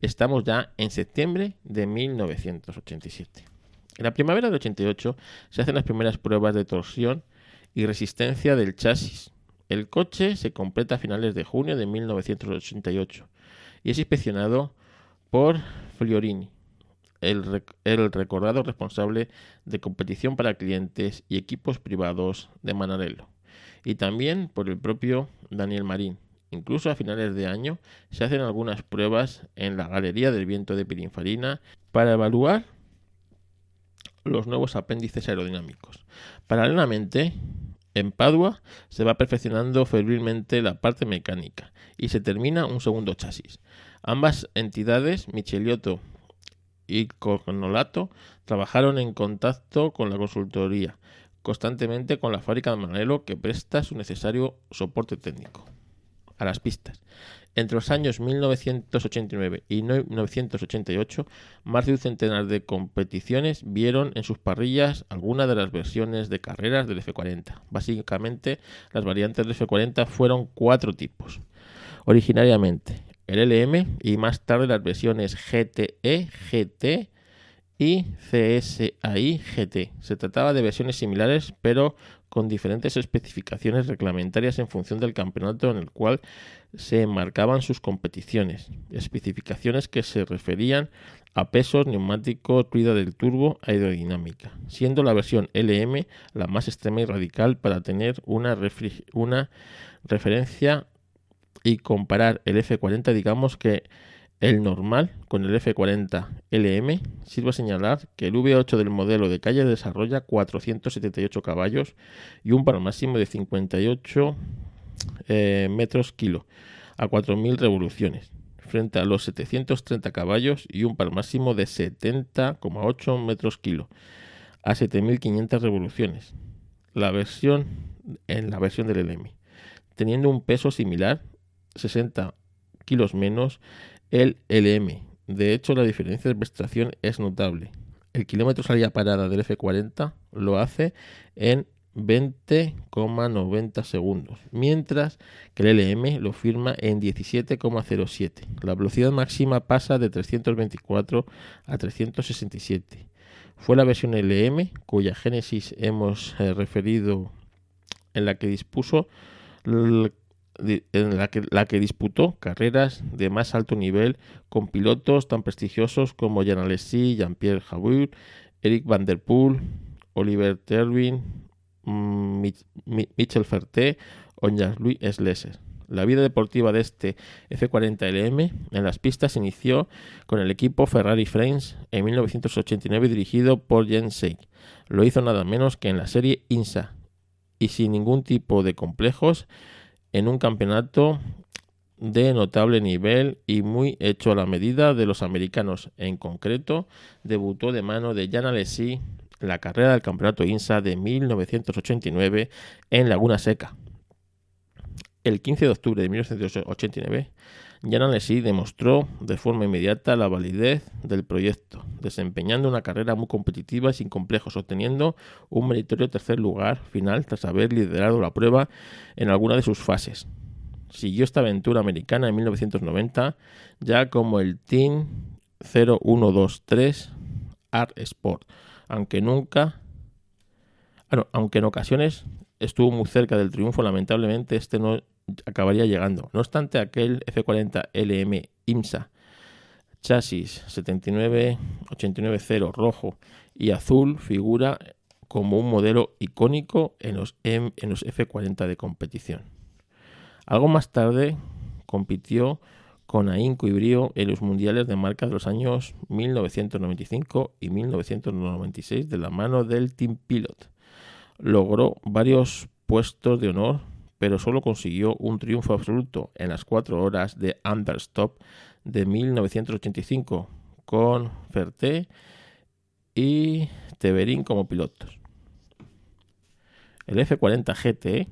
estamos ya en septiembre de 1987. En la primavera del 88 se hacen las primeras pruebas de torsión y resistencia del chasis el coche se completa a finales de junio de 1988 y es inspeccionado por Fliorini, el, recordado responsable de competición para clientes y equipos privados de Manarello, y también por el propio Daniel Marín. Incluso a finales de año se hacen algunas pruebas en la Galería del Viento de Pininfarina para evaluar los nuevos apéndices aerodinámicos. Paralelamente, en Padua se va perfeccionando febrilmente la parte mecánica y se termina un segundo chasis. Ambas entidades, Michelotto y Cognolato, trabajaron en contacto con la consultoría, constantemente con la fábrica de Manelo que presta su necesario soporte técnico a las pistas. Entre los años 1989 y 1988, más de un centenar de competiciones vieron en sus parrillas algunas de las versiones de carreras del F40. Básicamente, las variantes del F40 fueron cuatro tipos. Originariamente, el LM y más tarde las versiones GTE, GT y CSI GT. Se trataba de versiones similares, pero con diferentes especificaciones reglamentarias en función del campeonato en el cual se marcaban sus competiciones, especificaciones que se referían a pesos, neumáticos, ruido del turbo, aerodinámica, siendo la versión LM la más extrema y radical para tener una, una referencia y comparar el F40, digamos que el normal con el F40 LM sirve a señalar que el V8 del modelo de calle desarrolla 478 caballos y un par máximo de 58 eh, metros kilo a 4.000 revoluciones, frente a los 730 caballos y un par máximo de 70,8 metros kilo a 7.500 revoluciones. La versión en la versión del LM, teniendo un peso similar, 60 kilos menos el LM. De hecho, la diferencia de prestación es notable. El kilómetro salida parada del F40 lo hace en 20,90 segundos, mientras que el LM lo firma en 17,07. La velocidad máxima pasa de 324 a 367. Fue la versión LM, cuya génesis hemos eh, referido, en la que dispuso en la que, la que disputó carreras de más alto nivel con pilotos tan prestigiosos como Jean Alesi, Jean-Pierre Jabouille, Eric Van Der Poel, Oliver Terwin, mm, Michel Ferté o Jean-Louis Slesser. La vida deportiva de este F40LM en las pistas inició con el equipo Ferrari Frames en 1989 dirigido por Jens Seig. Lo hizo nada menos que en la serie INSA y sin ningún tipo de complejos en un campeonato de notable nivel y muy hecho a la medida de los americanos. En concreto, debutó de mano de Jan Alesi la carrera del campeonato INSA de 1989 en Laguna Seca. El 15 de octubre de 1989, Alesi demostró de forma inmediata la validez del proyecto, desempeñando una carrera muy competitiva y sin complejos, obteniendo un meritorio tercer lugar final tras haber liderado la prueba en alguna de sus fases. Siguió esta aventura americana en 1990 ya como el Team 0123 Art Sport, aunque nunca, bueno, aunque en ocasiones estuvo muy cerca del triunfo, lamentablemente este no acabaría llegando. No obstante, aquel F40 LM IMSA chasis 79 rojo y azul figura como un modelo icónico en los, en los F40 de competición. Algo más tarde compitió con ahínco y brío en los mundiales de marca de los años 1995 y 1996 de la mano del Team Pilot. Logró varios puestos de honor pero solo consiguió un triunfo absoluto en las cuatro horas de Understop de 1985 con Ferté y Teverín como pilotos. El F40 GT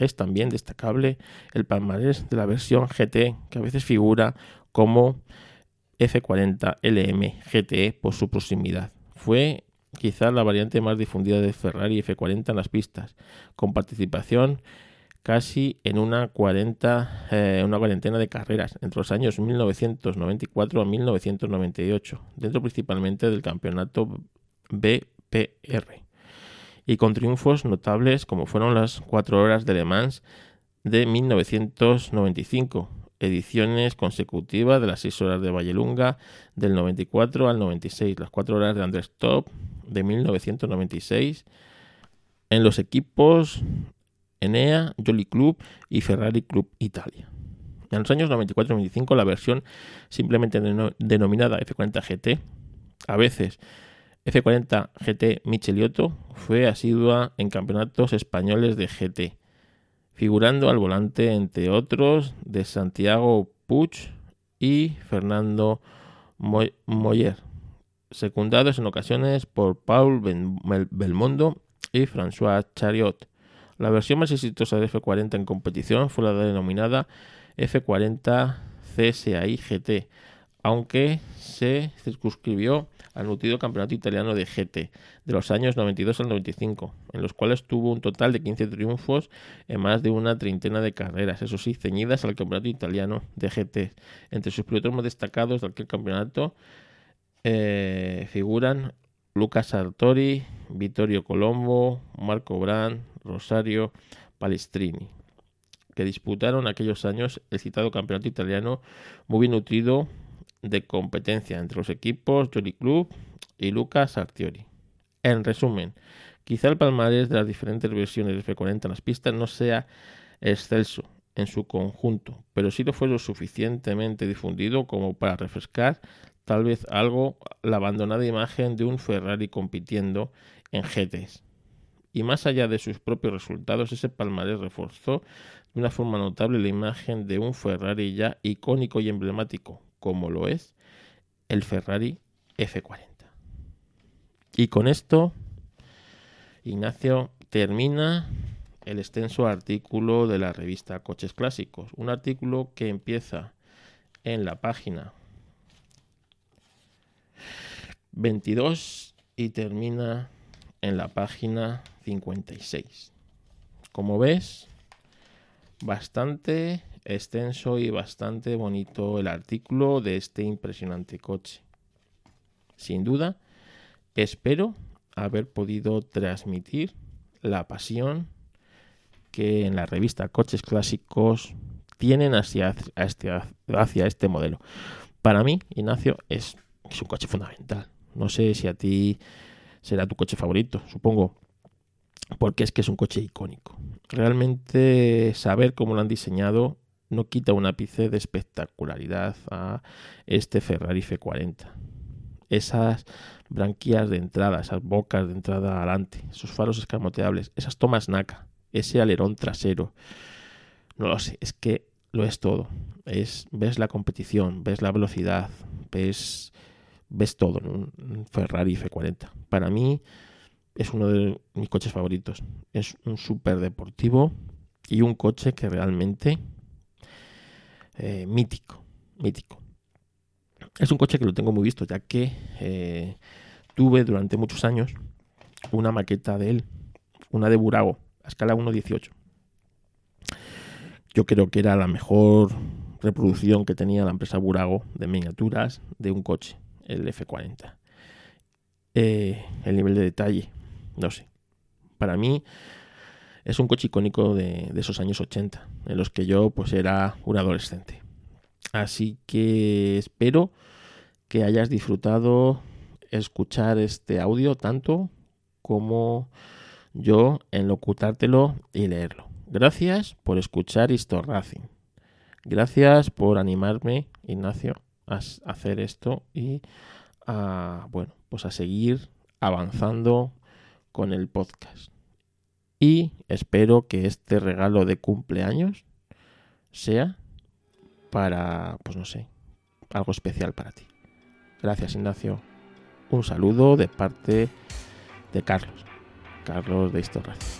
es también destacable el palmarés de la versión GT que a veces figura como F40 LM GT por su proximidad. Fue quizá la variante más difundida de Ferrari F40 en las pistas, con participación casi en una, 40, eh, una cuarentena de carreras entre los años 1994 a 1998, dentro principalmente del campeonato BPR, y con triunfos notables como fueron las cuatro horas de Le Mans de 1995, ediciones consecutivas de las 6 horas de Vallelunga del 94 al 96, las cuatro horas de Andrés Top de 1996, en los equipos Enea, Jolly Club y Ferrari Club Italia. En los años 94 y 95 la versión simplemente denominada F40 GT, a veces F40 GT Michelioto fue asidua en campeonatos españoles de GT, figurando al volante entre otros de Santiago Puig y Fernando Moyer, secundados en ocasiones por Paul Belmondo y François Chariot. La versión más exitosa de F40 en competición fue la denominada F40 CSI GT, aunque se circunscribió al nutrido campeonato italiano de GT de los años 92 al 95, en los cuales tuvo un total de 15 triunfos en más de una treintena de carreras, eso sí, ceñidas al campeonato italiano de GT. Entre sus pilotos más destacados de aquel campeonato eh, figuran Lucas Sartori, Vittorio Colombo, Marco Brand, Rosario Palestrini, que disputaron aquellos años el citado campeonato italiano muy bien nutrido de competencia entre los equipos Jolly Club y Lucas Artiori. En resumen, quizá el palmarés de las diferentes versiones de F40 en las pistas no sea excelso en su conjunto, pero sí lo fue lo suficientemente difundido como para refrescar tal vez algo la abandonada imagen de un Ferrari compitiendo en GTs. Y más allá de sus propios resultados, ese palmarés reforzó de una forma notable la imagen de un Ferrari ya icónico y emblemático, como lo es el Ferrari F40. Y con esto, Ignacio termina el extenso artículo de la revista Coches Clásicos, un artículo que empieza en la página 22 y termina en la página 56. Como ves, bastante extenso y bastante bonito el artículo de este impresionante coche. Sin duda, espero haber podido transmitir la pasión que en la revista Coches Clásicos tienen hacia, este, hacia este modelo. Para mí, Ignacio, es, es un coche fundamental. No sé si a ti será tu coche favorito, supongo, porque es que es un coche icónico. Realmente saber cómo lo han diseñado no quita un ápice de espectacularidad a este Ferrari F40. Esas branquias de entrada, esas bocas de entrada adelante, esos faros escamoteables, esas tomas NACA, ese alerón trasero. No lo sé, es que lo es todo. Es, ves la competición, ves la velocidad, ves, ves todo en un Ferrari F40. Para mí es uno de mis coches favoritos. Es un súper deportivo y un coche que realmente eh, mítico, mítico. Es un coche que lo tengo muy visto, ya que eh, tuve durante muchos años una maqueta de él, una de Burago, a escala 1.18. Yo creo que era la mejor reproducción que tenía la empresa Burago de miniaturas de un coche, el F40. Eh, el nivel de detalle, no sé. Para mí es un coche icónico de, esos años 80, en los que yo pues era un adolescente. Así que espero que hayas disfrutado escuchar este audio tanto como yo en locutártelo y leerlo. Gracias por escuchar Histor Racing. Gracias por animarme, Ignacio, a hacer esto y a, bueno, pues a seguir avanzando con el podcast. Y espero que este regalo de cumpleaños sea para, pues no sé, algo especial para ti. Gracias, Ignacio. Un saludo de parte de Carlos. Carlos de Historracio.